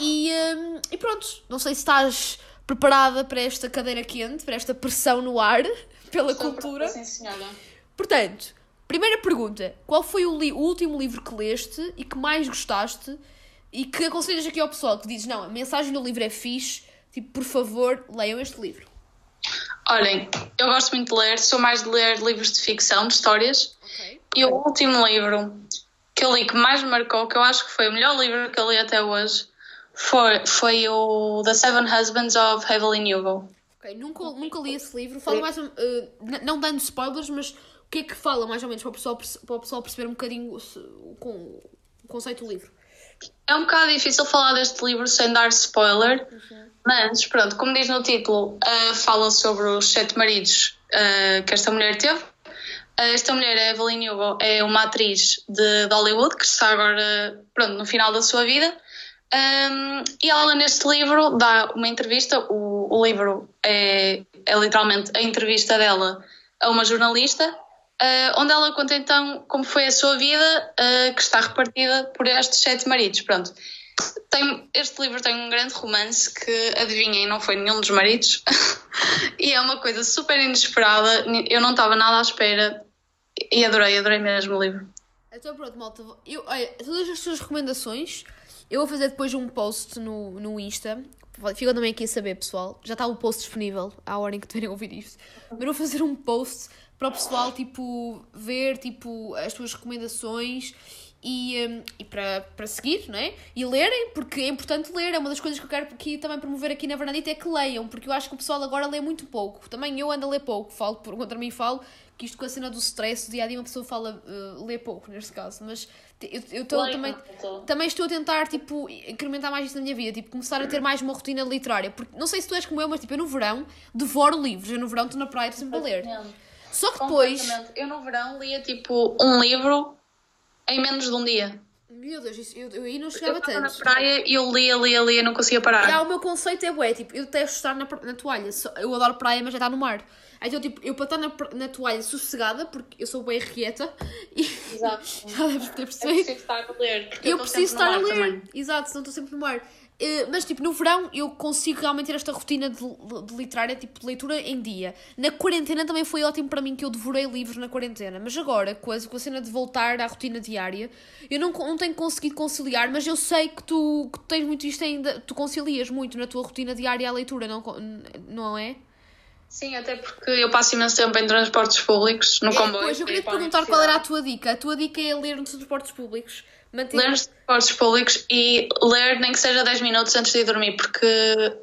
E, hum, e pronto, não sei se estás preparada para esta cadeira quente, para esta pressão no ar, pela Estou cultura. Sim, senhora. Portanto, primeira pergunta: qual foi o, o último livro que leste e que mais gostaste e que aconselhas aqui ao pessoal que dizes, não, a mensagem do livro é fixe, tipo, por favor, leiam este livro. Olhem, eu gosto muito de ler, sou mais de ler livros de ficção, de histórias. Ok. E o último livro que eu li que mais me marcou, que eu acho que foi o melhor livro que eu li até hoje, foi, foi o The Seven Husbands of Evelyn Hugo. Ok, nunca, nunca li esse livro. Fala mais, um- eh, n- não dando spoilers, mas o que é que fala mais ou menos para o pessoal, para o pessoal perceber um bocadinho o, se- o con- o conceito do livro? É um bocado difícil falar deste livro sem dar spoiler, mas pronto, como diz no título, ah, fala sobre os sete maridos ah, que esta mulher teve. Esta mulher, a Evelyn Hugo, é uma atriz de, de Hollywood que está agora pronto, no final da sua vida. Um, e ela, neste livro, dá uma entrevista. O, o livro é, é literalmente a entrevista dela a uma jornalista, ah, onde ela conta então como foi a sua vida, ah, que está repartida por estes sete maridos. Pronto. Tem, este livro tem um grande romance que, adivinhem, não foi nenhum dos maridos. e é uma coisa super inesperada. Eu não estava nada à espera. E adorei, adorei mesmo o livro. Então pronto, malta. Eu, olha, todas as suas recomendações eu vou fazer depois um post no, no Insta. Ficam também aqui a saber, pessoal. Já está o post disponível à hora em que tiverem ouvir isto. Mas vou fazer um post para o pessoal, tipo, ver, tipo, as tuas recomendações e, um, e para, para seguir, não é? E lerem, porque é importante ler, é uma das coisas que eu quero aqui, também promover aqui na Vernadita é que leiam, porque eu acho que o pessoal agora lê muito pouco. Também eu ando a ler pouco, falo por contra mim falo que isto com a cena do stress, do dia a dia uma pessoa fala, uh, lê pouco neste caso, mas eu, eu tô, Leio, também, tô. também estou a tentar, tipo, incrementar mais isso na minha vida, tipo, começar a ter mais uma rotina literária, porque não sei se tu és como eu, mas tipo, eu no verão devoro livros, eu no verão estou na praia sempre a ler. Só que depois. Eu no verão lia tipo um livro em menos de um dia. meu Deus, isso, eu, eu aí não Eu chegava estava na tanto. praia e eu lia, lia, lia, não conseguia parar. Já, o meu conceito é bué, tipo, eu detesto estar na, na toalha. Eu adoro praia, mas já está no mar. Então, tipo, eu para estar na, na toalha sossegada, porque eu sou bem requieta, e Exato. já deves ter Eu percebido. preciso estar a ler. Eu estou preciso estar a ler. também. Exato, senão estou sempre no mar. Eh, mas, tipo, no verão eu consigo realmente ter esta rotina de, de, literária, tipo, de leitura em dia. Na quarentena também foi ótimo para mim que eu devorei livros na quarentena. Mas agora, com a, com a cena de voltar à rotina diária, eu não, não tenho conseguido conciliar, mas eu sei que tu, que tu tens muito isto ainda, tu concilias muito na tua rotina diária a leitura, não, não é? Sim, até porque eu passo imenso tempo em transportes públicos, no É, comboio. pois, eu queria te perguntar qual era a tua dica. A tua dica é ler nos transportes públicos. Manter... Ler nos transportes públicos e ler nem que seja 10 minutos antes de ir dormir, porque,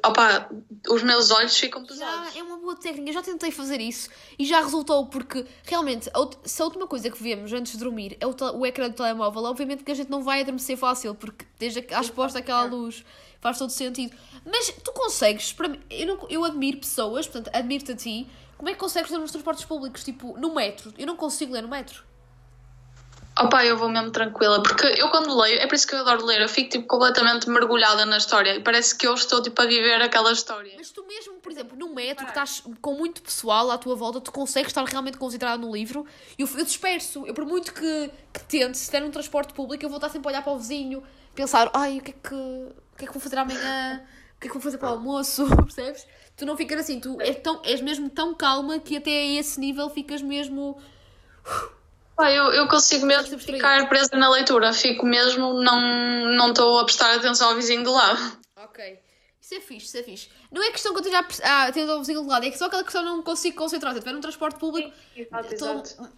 opa, os meus olhos ficam pesados. Já, é uma boa técnica, eu já tentei fazer isso e já resultou, porque realmente, se a última coisa que vemos antes de dormir é o, o ecrã do telemóvel, obviamente que a gente não vai adormecer fácil, porque desde a exposta àquela luz faz todo sentido. Mas tu consegues, para mim, eu, não, eu admiro pessoas, portanto, admiro-te a ti, como é que consegues ler nos transportes públicos, tipo, no metro? Eu não consigo ler no metro. Opa, eu vou mesmo tranquila, porque eu quando leio, é por isso que eu adoro ler, eu fico tipo completamente mergulhada na história e parece que eu estou tipo a viver aquela história. Mas tu mesmo, por exemplo, no metro, que estás com muito pessoal à tua volta, tu consegues estar realmente concentrado no livro. Eu, eu disperso. Eu, por muito que, que tente, se estiver num transporte público, eu vou estar sempre a olhar para o vizinho, pensar, ai, o que é que, o que, é que vou fazer amanhã? O que é que vou fazer para o almoço? Percebes? Tu não ficas assim, tu és, tão, és mesmo tão calma que até a esse nível ficas mesmo. Pá, eu, eu consigo mesmo ficar presa na leitura, fico mesmo, não não estou a prestar atenção ao vizinho do lado. Ok. Isso é fixe, isso é fixe. Não é questão que eu esteja a ah, tendo o vizinho do lado, é que só aquela questão não consigo concentrar. Se eu estiver num transporte público, Exato, Estou-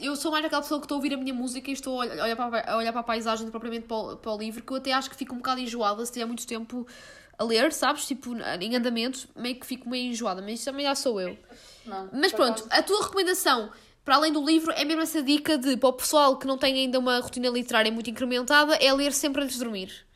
eu sou mais aquela pessoa que estou a ouvir a minha música e estou a olhar, para, a, olhar para a paisagem propriamente para o, para o livro, que eu até acho que fico um bocado enjoada se tiver muito tempo a ler, sabes? Tipo, em andamento, meio que fico meio enjoada, mas isso também já sou eu. Não, Mas pronto, a tua recomendação, para além do livro, é mesmo essa dica de, para o pessoal que não tem ainda uma rotina literária muito incrementada, é ler sempre antes de dormir.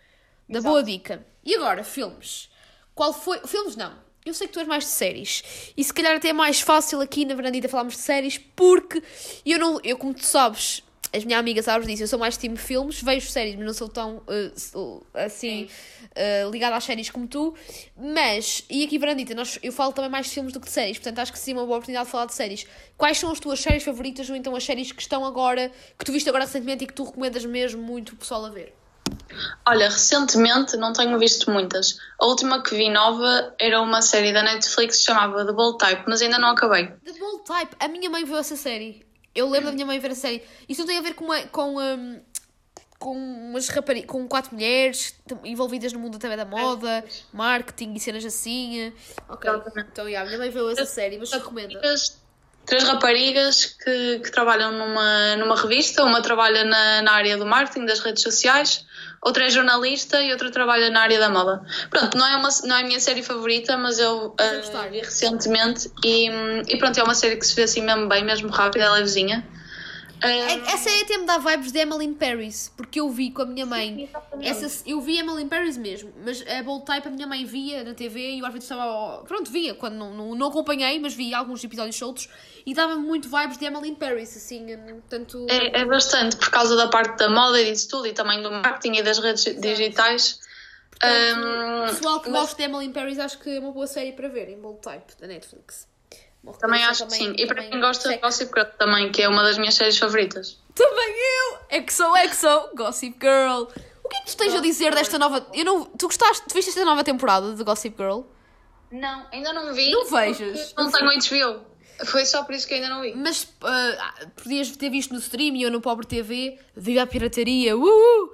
Da Exato. boa dica. E agora, filmes. Qual foi. Filmes não. Eu sei que tu és mais de séries. E se calhar até é mais fácil aqui na Verandita falarmos de séries, porque eu não. Eu, como tu sabes, as minhas amigas sabes disso, eu sou mais de time filmes, vejo séries, mas não sou tão uh, assim uh, ligada às séries como tu. Mas, e aqui Verandita, nós, eu falo também mais de filmes do que de séries, portanto acho que sim, uma boa oportunidade de falar de séries. Quais são as tuas séries favoritas ou então as séries que estão agora, que tu viste agora recentemente e que tu recomendas mesmo muito o pessoal a ver? Olha, recentemente não tenho visto muitas. A última que vi nova era uma série da Netflix que se chamava The Bold Type, mas ainda não acabei. The Bold Type. A minha mãe viu essa série. Eu lembro da minha mãe ver a série. Isso não tem a ver com uma, com, um, com umas raparigas, com quatro mulheres envolvidas no mundo da TV da moda, marketing e cenas assim. Ok. Exatamente. Então, yeah, a minha mãe viu essa série, mas recomenda. Três, três raparigas que, que trabalham numa, numa revista, uma trabalha na, na área do marketing, das redes sociais, outra é jornalista e outra trabalha na área da moda. Pronto, não é, uma, não é a minha série favorita, mas eu gostar. vi recentemente e, e pronto, é uma série que se vê assim mesmo bem, mesmo rápida, é levezinha. Ah, É- Essa aí até me dá vibes de Emily in Paris, porque eu vi com a minha mãe. exatamente. Essa, eu vi Emily in Paris mesmo, mas a Bold Type a minha mãe via na TV e eu às vezes estava. Pronto, via, quando não, não, não acompanhei, mas vi alguns episódios soltos e dava-me muito vibes de Emily in Paris, assim, tanto. É, é bastante, por causa da parte da moda e disso tudo, e também do marketing e das redes digitais. Portanto, Um, pessoal que mas gosta de Emily in Paris, acho que é uma boa série para ver, em Bold Type, da Netflix. Também acho que sim. E para também quem gosta de. Gossip Girl também, que é uma das minhas séries favoritas. Também eu! XOXO, Gossip Girl. O que é que tu tens a dizer desta nova. Eu não... Tu gostaste? Tu viste esta nova temporada de Gossip Girl? Não, ainda não vi. Não vejas. Não tenho HBO. Foi só por isso que ainda não vi. Mas ah, podias ter visto no stream ou no Pobre TV. Viva a pirataria! Uh!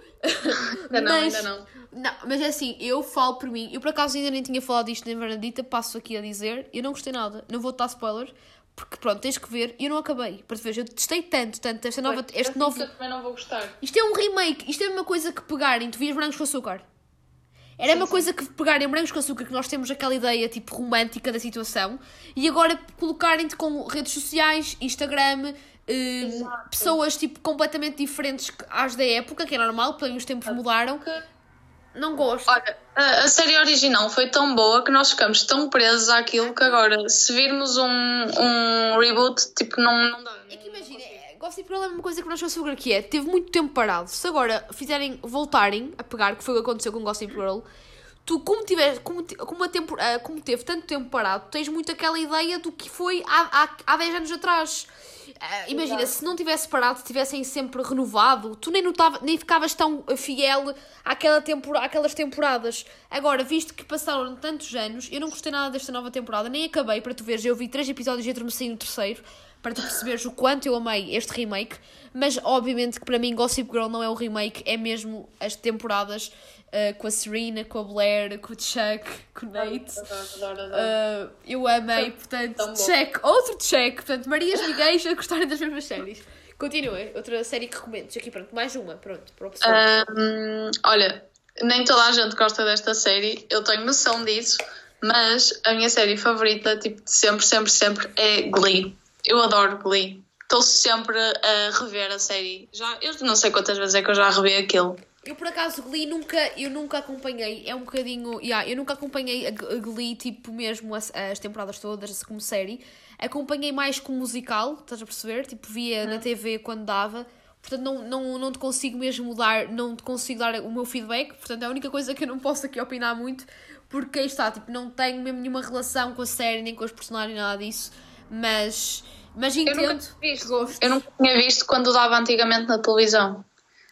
Ainda não, ainda não. Não, mas é assim, eu falo por mim. Eu por acaso ainda nem tinha falado disto na Bernadita, passo aqui a dizer. Eu não gostei nada. Não vou dar spoiler. porque pronto, tens que ver, e eu não acabei. Para tu veres, eu testei tanto, tanto, esta nova, este Eu novo. também não vou gostar. Isto é um remake, isto é a mesma coisa que pegarem, tu vias brancos com açúcar. Era a mesma coisa que pegarem brancos com açúcar, que nós temos aquela ideia tipo romântica da situação, e agora colocarem-te com redes sociais, Instagram, eh, pessoas tipo completamente diferentes às da época, que é normal, porque os tempos mudaram. Que- Não gosto. Olha, a, a série original foi tão boa que nós ficamos tão presos àquilo que agora, se virmos um, um reboot, tipo, não, não dá. É é, Gossip Girl é uma coisa que nós açúcar que é, teve muito tempo parado. Se agora fizerem, voltarem a pegar, que foi o que aconteceu com Gossip Girl, tu, como, tiver, como, como, a tempo, ah, como teve tanto tempo parado, tens muito aquela ideia do que foi há, há, há 10 anos atrás. Ah, imagina, Exato. se não tivesse parado, tivessem sempre renovado, tu nem, notava, nem ficavas tão fiel àquela tempora, àquelas temporadas. Agora, visto que passaram tantos anos, eu não gostei nada desta nova temporada, nem acabei para tu veres. Eu vi três episódios e adormeci no terceiro, para tu perceberes o quanto eu amei este remake. Mas, obviamente, que para mim Gossip Girl não é o remake, é mesmo as temporadas ah, com a Serena, com a Blair, com o Chuck, com o Nate. Uh, eu amei, portanto, check, outro check. Portanto, Marias Miguéis a gostarem das mesmas séries. Continua, outra série que recomendes. Aqui, pronto, mais uma, pronto, para o pessoal. Hum, olha, nem toda a gente gosta desta série, eu tenho noção disso, mas a minha série favorita, tipo, de sempre, sempre, sempre, é Glee. Eu adoro Glee. Estou sempre a rever a série. Já, eu não sei quantas vezes é que eu já revi aquilo. Eu, por acaso, Glee nunca, eu nunca acompanhei, é um bocadinho, yeah, eu nunca acompanhei a Glee, tipo, mesmo as, as temporadas todas, como série. Acompanhei mais como musical, estás a perceber? Tipo, via na TV quando dava. Portanto, não, não, não te consigo mesmo dar, não te consigo dar o meu feedback. Portanto, é a única coisa que eu não posso aqui opinar muito, porque aí está, tipo, não tenho mesmo nenhuma relação com a série, nem com os personagens, nada disso. Mas, mas Eu nunca entendo. tinha visto. Gosto. Eu nunca tinha visto quando dava antigamente na televisão.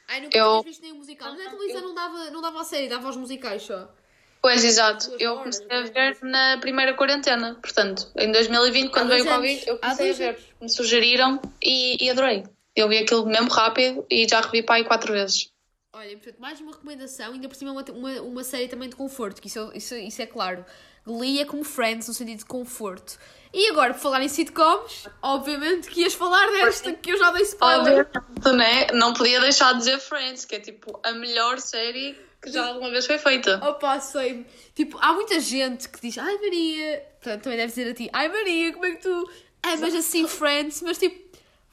Ai, nunca eu- tinhas visto nenhum musical. Mas na televisão não dava, não dava a série, dava os musicais só. Pois, exato. Eu comecei a ver na primeira quarentena. Portanto, em 2020, quando veio o Covid, eu comecei a ver. Me sugeriram e, e adorei. Eu vi aquilo mesmo rápido e já revi para aí quatro vezes. Olha, portanto, mais uma recomendação, ainda por cima uma, uma, uma série também de conforto, que isso, isso, isso é claro. Glee é como Friends, no sentido de conforto. E agora, por falar em sitcoms, obviamente que ias falar desta, que eu já dei spoiler. Obviamente, né? Não podia deixar de dizer Friends, que é tipo a melhor série que já alguma vez foi feita. Opa, sei Tipo, há muita gente que diz, ai Maria, portanto, também deve dizer a ti, ai Maria, como é que tu amas assim Friends? Mas tipo,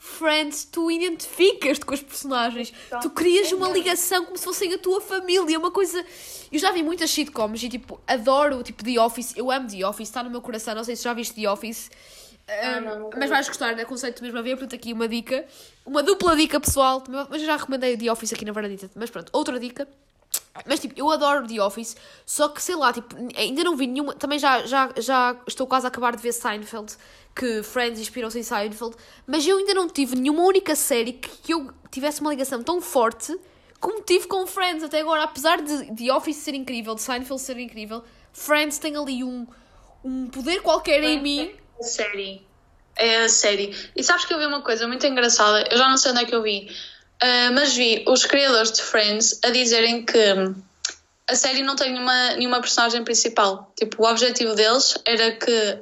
Friends, tu identificas-te com os personagens, tu crias uma ligação como se fossem a tua família, uma coisa. Eu já vi muitas sitcoms e tipo, adoro tipo The Office, eu amo The Office, está no meu coração, não sei se já viste The Office. Ah, Um, não, nunca mas vais gostar, né? Conceito mesmo a ver, portanto, aqui uma dica, uma dupla dica pessoal, mas eu já recomendei The Office aqui na Varandita, mas pronto, outra dica. Mas tipo, eu adoro The Office, só que sei lá, tipo, ainda não vi nenhuma. Também já, já, já estou quase a acabar de ver Seinfeld, que Friends inspirou-se em Seinfeld, mas eu ainda não tive nenhuma única série que, que eu tivesse uma ligação tão forte como tive com Friends até agora. Apesar de The Office ser incrível, de Seinfeld ser incrível, Friends tem ali um, um poder qualquer em mim. A série. É a série. E sabes que eu vi uma coisa muito engraçada? Eu já não sei onde é que eu vi. Ah, mas vi os criadores de Friends a dizerem que a série não tem nenhuma, nenhuma personagem principal. Tipo, o objetivo deles era que,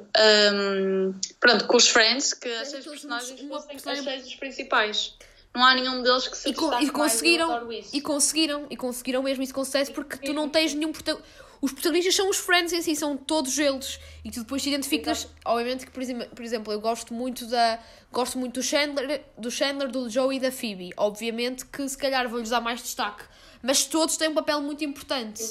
hum, pronto, com os Friends, que as seis personagens fossem as seis principais. Não há nenhum deles que se E, e conseguiram, e conseguiram, e conseguiram mesmo isso com sucesso porque tu não tens nenhum prota- os protagonistas são os friends em si, são todos eles e tu depois te identificas, obviamente que por exemplo, por exemplo, eu gosto muito da gosto muito do Chandler, do Chandler, do Joey e da Phoebe. Obviamente que se calhar vou-lhes dar mais destaque, mas todos têm um papel muito importante.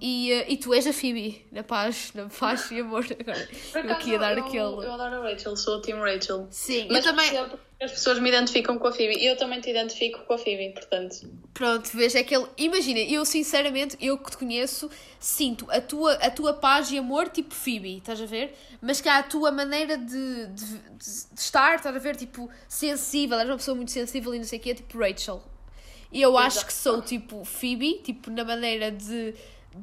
E, eh, e tu és a Phoebe, na paz, na paz e amor. Agora, eu aqui a dar eu, aquele. Eu adoro a Rachel, sou o Team Rachel. Sim, Mas eu também. que as pessoas me identificam com a Phoebe e eu também te identifico com a Phoebe, portanto. Pronto, vês, é que ele. Imagina, eu sinceramente, eu que te conheço, sinto a tua, a tua paz e amor tipo Phoebe, estás a ver? Mas que há a tua maneira de, de, de- estar, estás a ver? Tipo, sensível, és uma pessoa muito sensível e não sei o quê, tipo Rachel. E eu acho que sou tipo Phoebe, tipo, na maneira de.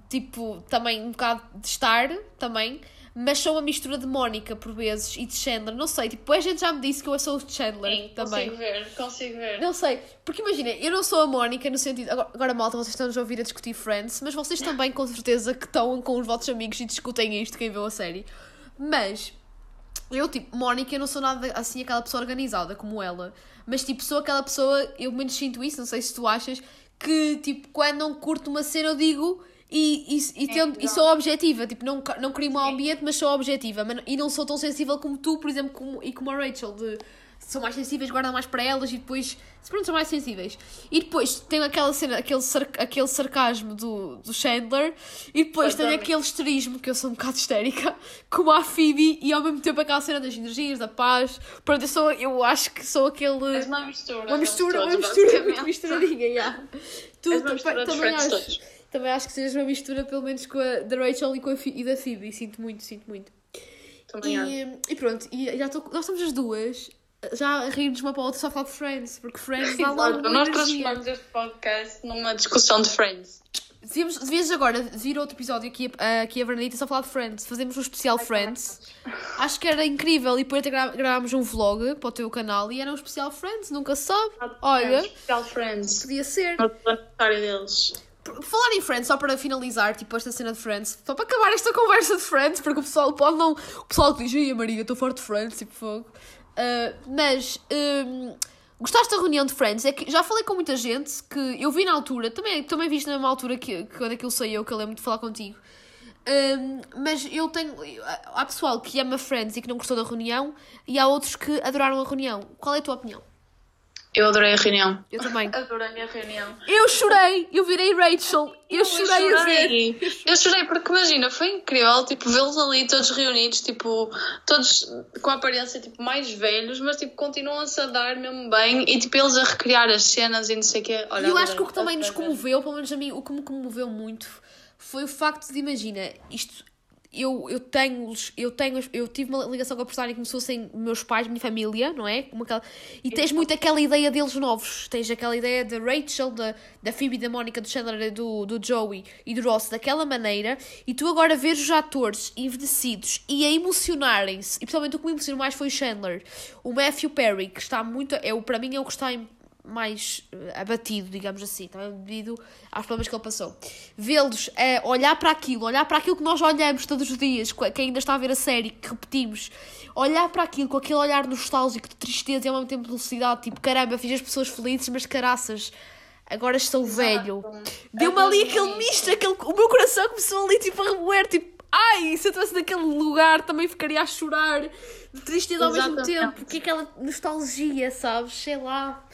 Tipo, também um bocado de estar, também. Mas sou uma mistura de Mónica por vezes e de Chandler, não sei. Tipo, a gente já me disse que eu sou o Chandler Sim, também. consigo ver, consigo ver. Não sei, porque imagina, eu não sou a Mónica no sentido. Agora, agora, malta, vocês estão-nos a ouvir a discutir Friends, mas vocês também, com certeza, que estão com os vossos amigos e discutem isto, quem viu a série. Mas Eu, tipo, Mónica, eu não sou nada assim aquela pessoa organizada como ela. Mas, tipo, sou aquela pessoa, eu menos sinto isso, não sei se tu achas, que, tipo, quando não curto uma cena, eu digo e, e, e, tento, e sou objetiva. Tipo, não, não crio mau ambiente, mas sou objetiva. Mas, e não sou tão sensível como tu, por exemplo, como, e como a Rachel, de são mais sensíveis, guardam mais para elas e depois. Pronto, são mais sensíveis. E depois tem aquela cena, aquele, sar, aquele sarcasmo do, do Chandler, e depois tem aquele esterismo, que eu sou um bocado histérica, como a Phoebe, e ao mesmo tempo aquela cena das energias, da paz. Pronto, eu, sou, eu acho que sou aquele. És uma mistura. Uma mistura, uma mistura muito misturadinha, yeah. Tu também acho. Também acho que sejas uma mistura, pelo menos, com a da Rachel e, com a, e da Phoebe. Sinto muito, sinto muito. Também e, e pronto, e já tô, nós estamos as duas já a rir-nos uma para a outra só a falar de Friends, porque Friends dá logo Nós transformamos este podcast numa discussão de Friends. Devíamos, devias agora vir outro episódio aqui, aqui a Bernadita só falar de Friends. Fazemos um especial Friends. Acho que era incrível. E depois até gravámos um vlog para o teu canal e era um especial Friends, nunca se sabe. Olha. Especial Friends. Podia ser. No aniversário deles. Falar em Friends, só para finalizar, tipo, esta cena de Friends, só para acabar esta conversa de Friends, porque o pessoal pode não. O pessoal diz, ai Maria, estou forte de Friends, tipo fogo. Uh, mas um, gostaste da reunião de Friends? É que já falei com muita gente que eu vi na altura, também, também viste na mesma altura que, que quando aquilo saiu, que eu lembro de falar contigo. Um, mas eu tenho. Há pessoal que ama Friends e que não gostou da reunião, e há outros que adoraram a reunião. Qual é a tua opinião? Eu adorei a reunião. Eu também. Adorei a reunião. Eu chorei, eu virei Rachel. Eu, eu chorei, chorei a ver. Eu chorei porque imagina, foi incrível, tipo, vê-los ali todos reunidos, tipo, todos com a aparência tipo mais velhos, mas tipo, continuam-se a dar mesmo bem e tipo, eles a recriar as cenas e não sei o quê. Olha, eu acho que o que também nos comoveu, pelo menos a mim, o que me comoveu muito foi o facto de, imagina, isto eu, eu tenho eu tenho eu tive uma ligação com a personagem como se fossem meus pais, minha família, não é? Como aquela, e tens muito aquela ideia deles novos. Tens aquela ideia da Rachel, da, da Phoebe, da Mónica, do Chandler, do, do Joey e do Ross daquela maneira, e tu agora vês os atores envelhecidos e a emocionarem-se. E principalmente o que me emocionou mais foi o Chandler. O Matthew Perry, que está muito. É, para mim é o que está em mais uh, abatido, digamos assim, também devido aos problemas que ele passou. Vê-los é, olhar para aquilo, olhar para aquilo que nós olhamos todos os dias, que ainda está a ver a série, que repetimos, olhar para aquilo com aquele olhar nostálgico de tristeza e ao mesmo tempo de felicidade, tipo, caramba, fiz as pessoas felizes, mas caraças, agora estou velho. Deu-me ali aquele misto, aquele, o meu coração começou ali tipo a remoer, tipo, ai, se eu estivesse naquele lugar também ficaria a chorar de tristeza ao mesmo tempo, porque aquela nostalgia, sabes, sei lá.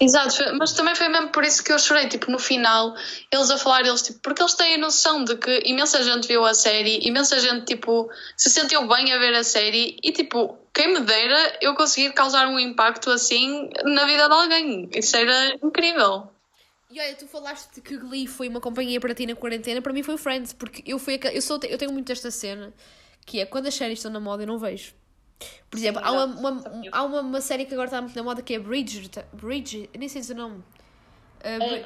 Exato, mas também foi mesmo por isso que eu chorei, tipo, no final, eles a falar, eles, tipo, porque eles têm a noção de que imensa gente viu a série, imensa gente, tipo, se sentiu bem a ver a série e, tipo, quem me dera eu conseguir causar um impacto assim na vida de alguém. Isso era incrível. E olha, tu falaste que Glee foi uma companhia para ti na quarentena, para mim foi Friends, porque eu fui eu, sou, eu tenho muito esta cena, que é quando as séries estão na moda eu não vejo. Por exemplo, há, uma, uma, há uma, uma série que agora está muito na moda que é Bridge, Bridge, nem sei dizer o nome. Uh, é,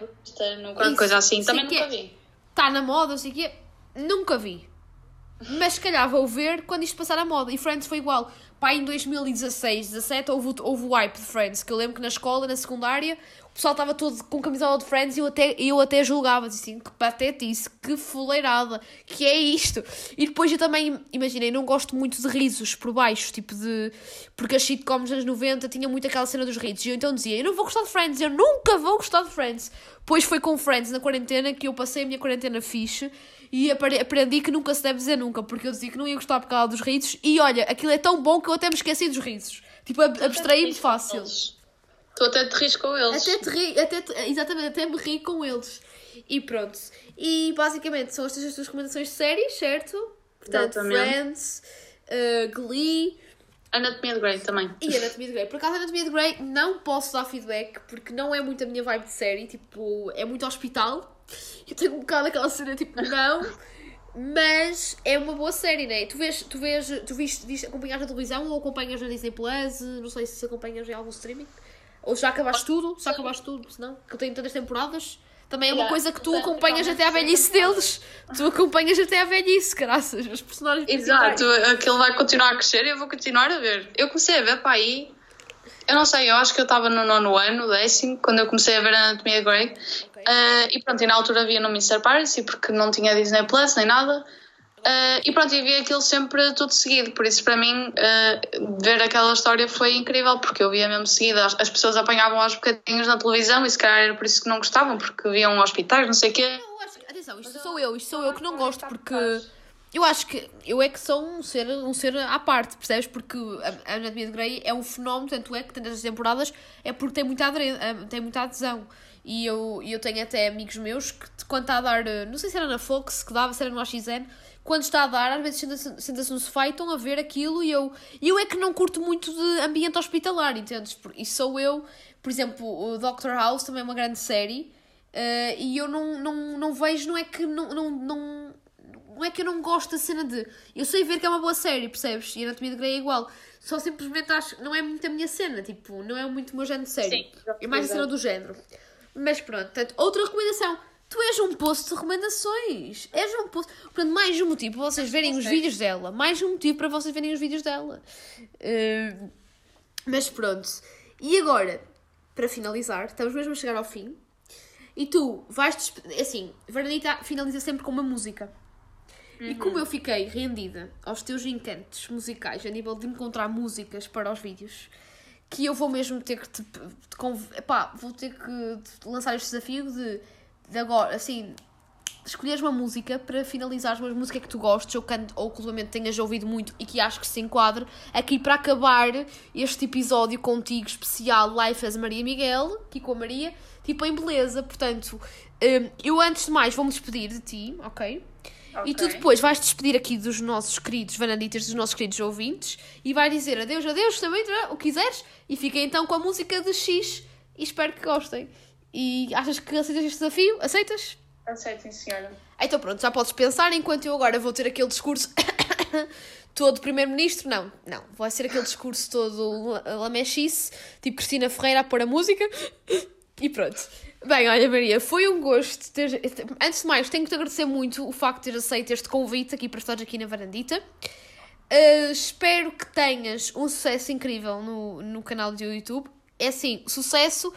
qualquer coisa assim, também nunca é, vi. Está na moda, sei que nunca vi. Mas se calhar vou ver quando isto passar a moda. E Friends foi igual. Pá, em 2016, 17 houve, houve o wipe de Friends, que eu lembro que na escola, na secundária, o pessoal estava todo com camisola de Friends e eu até, eu até julgava, assim, que patetice, que fuleirada, que é isto? E depois eu também, imaginei, não gosto muito de risos por baixo, tipo de... Porque as sitcoms nos anos 90 tinha muito aquela cena dos risos, e eu então dizia, eu não vou gostar de Friends, eu nunca vou gostar de Friends. Pois foi com Friends na quarentena que eu passei a minha quarentena fixe e aprendi que nunca se deve dizer nunca, porque eu dizia que não ia gostar por causa dos risos, e olha, aquilo é tão bom que eu até me esqueci dos risos. Tipo, abstraí-me fácil. Tu até te rires com eles. Até te ri, até te, exatamente, até me ri com eles. E pronto. E basicamente são estas as tuas recomendações de séries, certo? Portanto, exatamente. Friends, uh, Glee. Anatomia de Grey também. E Anatomia de Grey. Por acaso, Anatomia de Grey não posso dar feedback porque não é muito a minha vibe de série. Tipo, é muito hospital. Eu tenho um bocado aquela cena tipo, não. Mas é uma boa série, né? Tu vês, tu vês, tu viste, viste, acompanhas na televisão ou acompanhas na Disney Plus? Não sei se acompanhas em algum streaming. Ou já acabaste tudo? Já acabaste tudo, senão? Que eu tenho tantas temporadas. Também é uma coisa que tu acompanhas até à velhice deles. Tu acompanhas até à velhice, graças. Os personagens Exato, aquilo vai continuar a crescer e eu vou continuar a ver. Eu comecei a ver para aí. Eu não sei, eu acho que eu estava no nono ano, décimo, quando eu comecei a ver a Anatomia Grey. Okay. Uh, e pronto, e na altura havia no Mr. Piracy, porque não tinha Disney Plus nem nada. Uh, e pronto, eu vi aquilo sempre tudo seguido, por isso para mim uh, ver aquela história foi incrível, porque eu via mesmo seguido, as, as, pessoas apanhavam aos bocadinhos na televisão e se calhar era por isso que não gostavam, porque viam hospitais, não sei o quê. Acho, atenção, isto sou eu, isto sou eu que não gosto, porque eu acho que eu é que sou um ser, um ser à parte, percebes? Porque a Anatomia de Grey é um fenómeno, tanto é que tantas temporadas é porque tem muita, tem muita adesão. E eu, eu tenho até amigos meus que quando está a dar, não sei se era na Fox, que dava, se era no AXN, quando está a dar, às vezes senta-se senta no sofá e estão a ver aquilo e eu, eu é que não curto muito de ambiente hospitalar, entendes? E sou eu, por exemplo, o Doctor House também é uma grande série uh, e eu não, não, não vejo, não é que não, não, não, não é que eu não gosto da cena de. Eu sei ver que é uma boa série, percebes? E Anatomia de Grey é igual. Só simplesmente acho. Não é muito a minha cena, tipo, não é muito o meu género de série. Sim, é mais a cena do género. Mas pronto, portanto, outra recomendação Tu és um post de recomendações. És um post. Portanto, mais um motivo para vocês verem os vídeos dela. Mais um motivo para vocês verem os vídeos dela. Uh, mas pronto. E agora, para finalizar, estamos mesmo a chegar ao fim. E tu vais. Assim, Vernita finaliza sempre com uma música. Uhum. E como eu fiquei rendida aos teus encantos musicais, a nível de encontrar músicas para os vídeos, que eu vou mesmo ter que te. te, epá, vou ter que lançar este desafio de de agora, assim, escolheres uma música para finalizar uma música que tu gostes ou, ou que ultimamente tenhas ouvido muito e que acho que se enquadre aqui para acabar este episódio contigo especial Life as Maria Miguel, aqui com a Maria, tipo em beleza. Portanto, hum, eu antes de mais vou-me despedir de ti, ok? Okay. E tu depois vais despedir aqui dos nossos queridos vananditas, dos nossos queridos ouvintes e vai dizer adeus, adeus também, o que quiseres e fica então com a música de X e espero que gostem. E achas que aceitas este desafio? Aceitas? Aceito, sim, senhora. Então pronto, já podes pensar enquanto eu agora vou ter aquele discurso todo primeiro-ministro. Não, não. Vai ser aquele discurso todo lamechice, tipo Cristina Ferreira a pôr a música. E pronto. Bem, olha Maria, foi um gosto ter... Antes de mais, tenho que te agradecer muito o facto de teres aceito este convite aqui para estar aqui na varandita. Uh, espero que tenhas um sucesso incrível no, no canal do YouTube. É assim, sucesso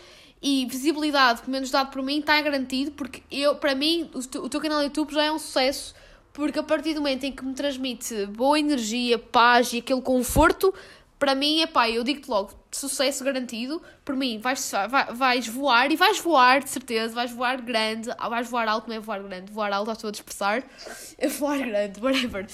e visibilidade, pelo menos dado por mim, está garantido, porque eu, para mim, o teu, o teu canal YouTube já é um sucesso, porque a partir do momento em que me transmite boa energia, paz e aquele conforto, para mim, é pá, eu digo-te logo, sucesso garantido, por mim, vais, vais voar e vais voar, de certeza, vais voar grande, vais voar alto, não é voar grande, voar alto, estou a dispersar, é voar grande, whatever.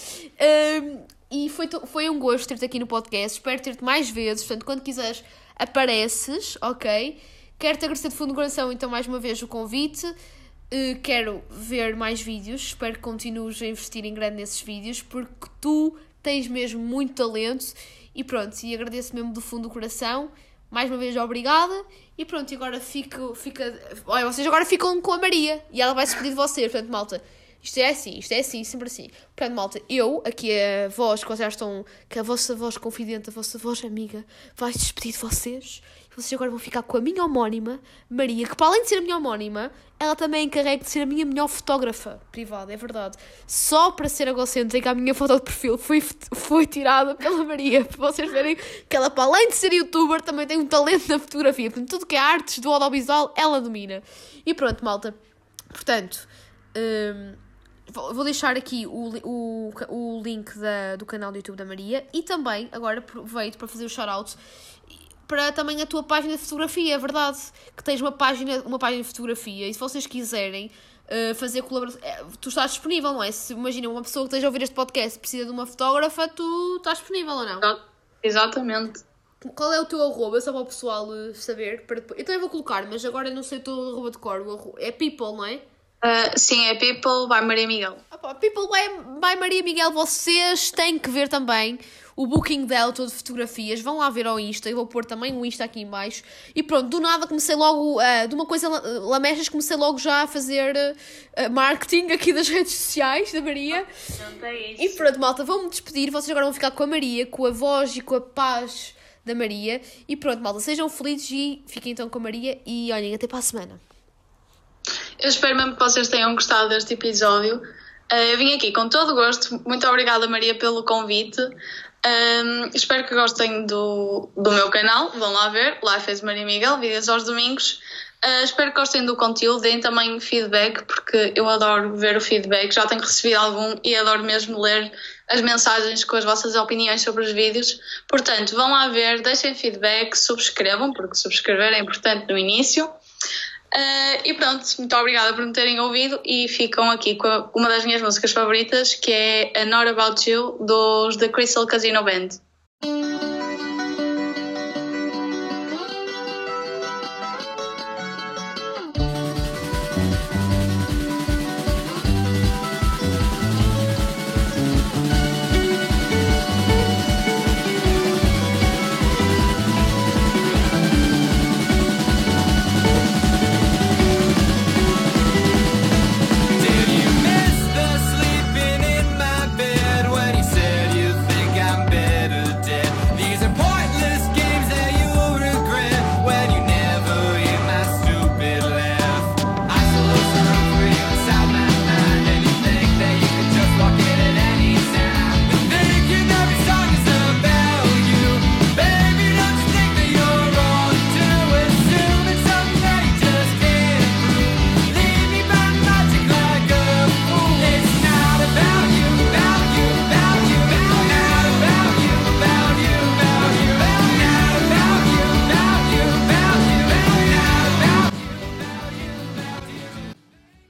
Um, e foi, foi um gosto ter-te aqui no podcast, espero ter-te mais vezes, portanto, quando quiseres, apareces, ok? Quero-te agradecer de fundo do coração, então, mais uma vez, o convite. Uh, quero ver mais vídeos, espero que continues a investir em grande nesses vídeos, porque tu tens mesmo muito talento. E pronto, e agradeço mesmo do fundo do coração. Mais uma vez, obrigada. E pronto, agora fico, fica. Olha, vocês agora ficam com a Maria e ela vai se despedir de vocês. Portanto, malta, isto é assim, isto é assim, sempre assim. Portanto, malta, eu, aqui a voz que vocês já estão, que a vossa voz confidente, a vossa voz amiga, vai despedir de vocês vocês agora vão ficar com a minha homónima, Maria, que para além de ser a minha homónima, ela também encarrega de ser a minha melhor fotógrafa privada, é verdade. Só para ser egocêntrica, a minha foto de perfil foi, foi tirada pela Maria, para vocês verem que ela, para além de ser youtuber, também tem um talento na fotografia. Portanto, tudo que é artes do audiovisual, ela domina. E pronto, malta. Portanto, hum, vou deixar aqui o, o, o link da, do canal do YouTube da Maria e também, agora aproveito para fazer o shout-out para também a tua página de fotografia, é verdade. Que tens uma página, uma página de fotografia e se vocês quiserem uh, fazer colaboração, é, tu estás disponível, não é? Se imagina uma pessoa que esteja a ouvir este podcast precisa de uma fotógrafa, tu estás disponível ou não? Exatamente. Qual é o teu arroba, só para o pessoal eh, saber? Para depois... Eu também vou colocar, mas agora não sei o teu arroba de cor. É people, não é? Uh, sim, é People by Maria Miguel. Opa, people by, by Maria Miguel, vocês têm que ver também o booking dela todo de fotografias. Vão lá ver ao Insta, eu vou pôr também o Insta aqui em baixo. E pronto, do nada comecei logo, uh, de uma coisa lamechas, comecei logo já a fazer uh, marketing aqui das redes sociais da Maria. Não é isso. E pronto, malta, vão-me despedir. Vocês agora vão ficar com a Maria, com a voz e com a paz da Maria. E pronto, malta, sejam felizes e fiquem então com a Maria. E olhem, até para a semana. Eu espero mesmo que vocês tenham gostado deste episódio. Uh, eu vim aqui com todo o gosto. Muito obrigada, Maria, pelo convite. Um, espero que gostem do, do meu canal. Vão lá ver. Life is Maria Miguel, vídeos aos domingos. Uh, espero que gostem do conteúdo, deem também feedback, porque eu adoro ver o feedback, já tenho recebido algum e adoro mesmo ler as mensagens com as vossas opiniões sobre os vídeos. Portanto, vão lá ver, deixem feedback, subscrevam, porque subscrever é importante no início. Uh, e pronto, muito obrigada por me terem ouvido e ficam aqui com uma das minhas músicas favoritas, que é A Not About You, dos The Crystal Casino Band.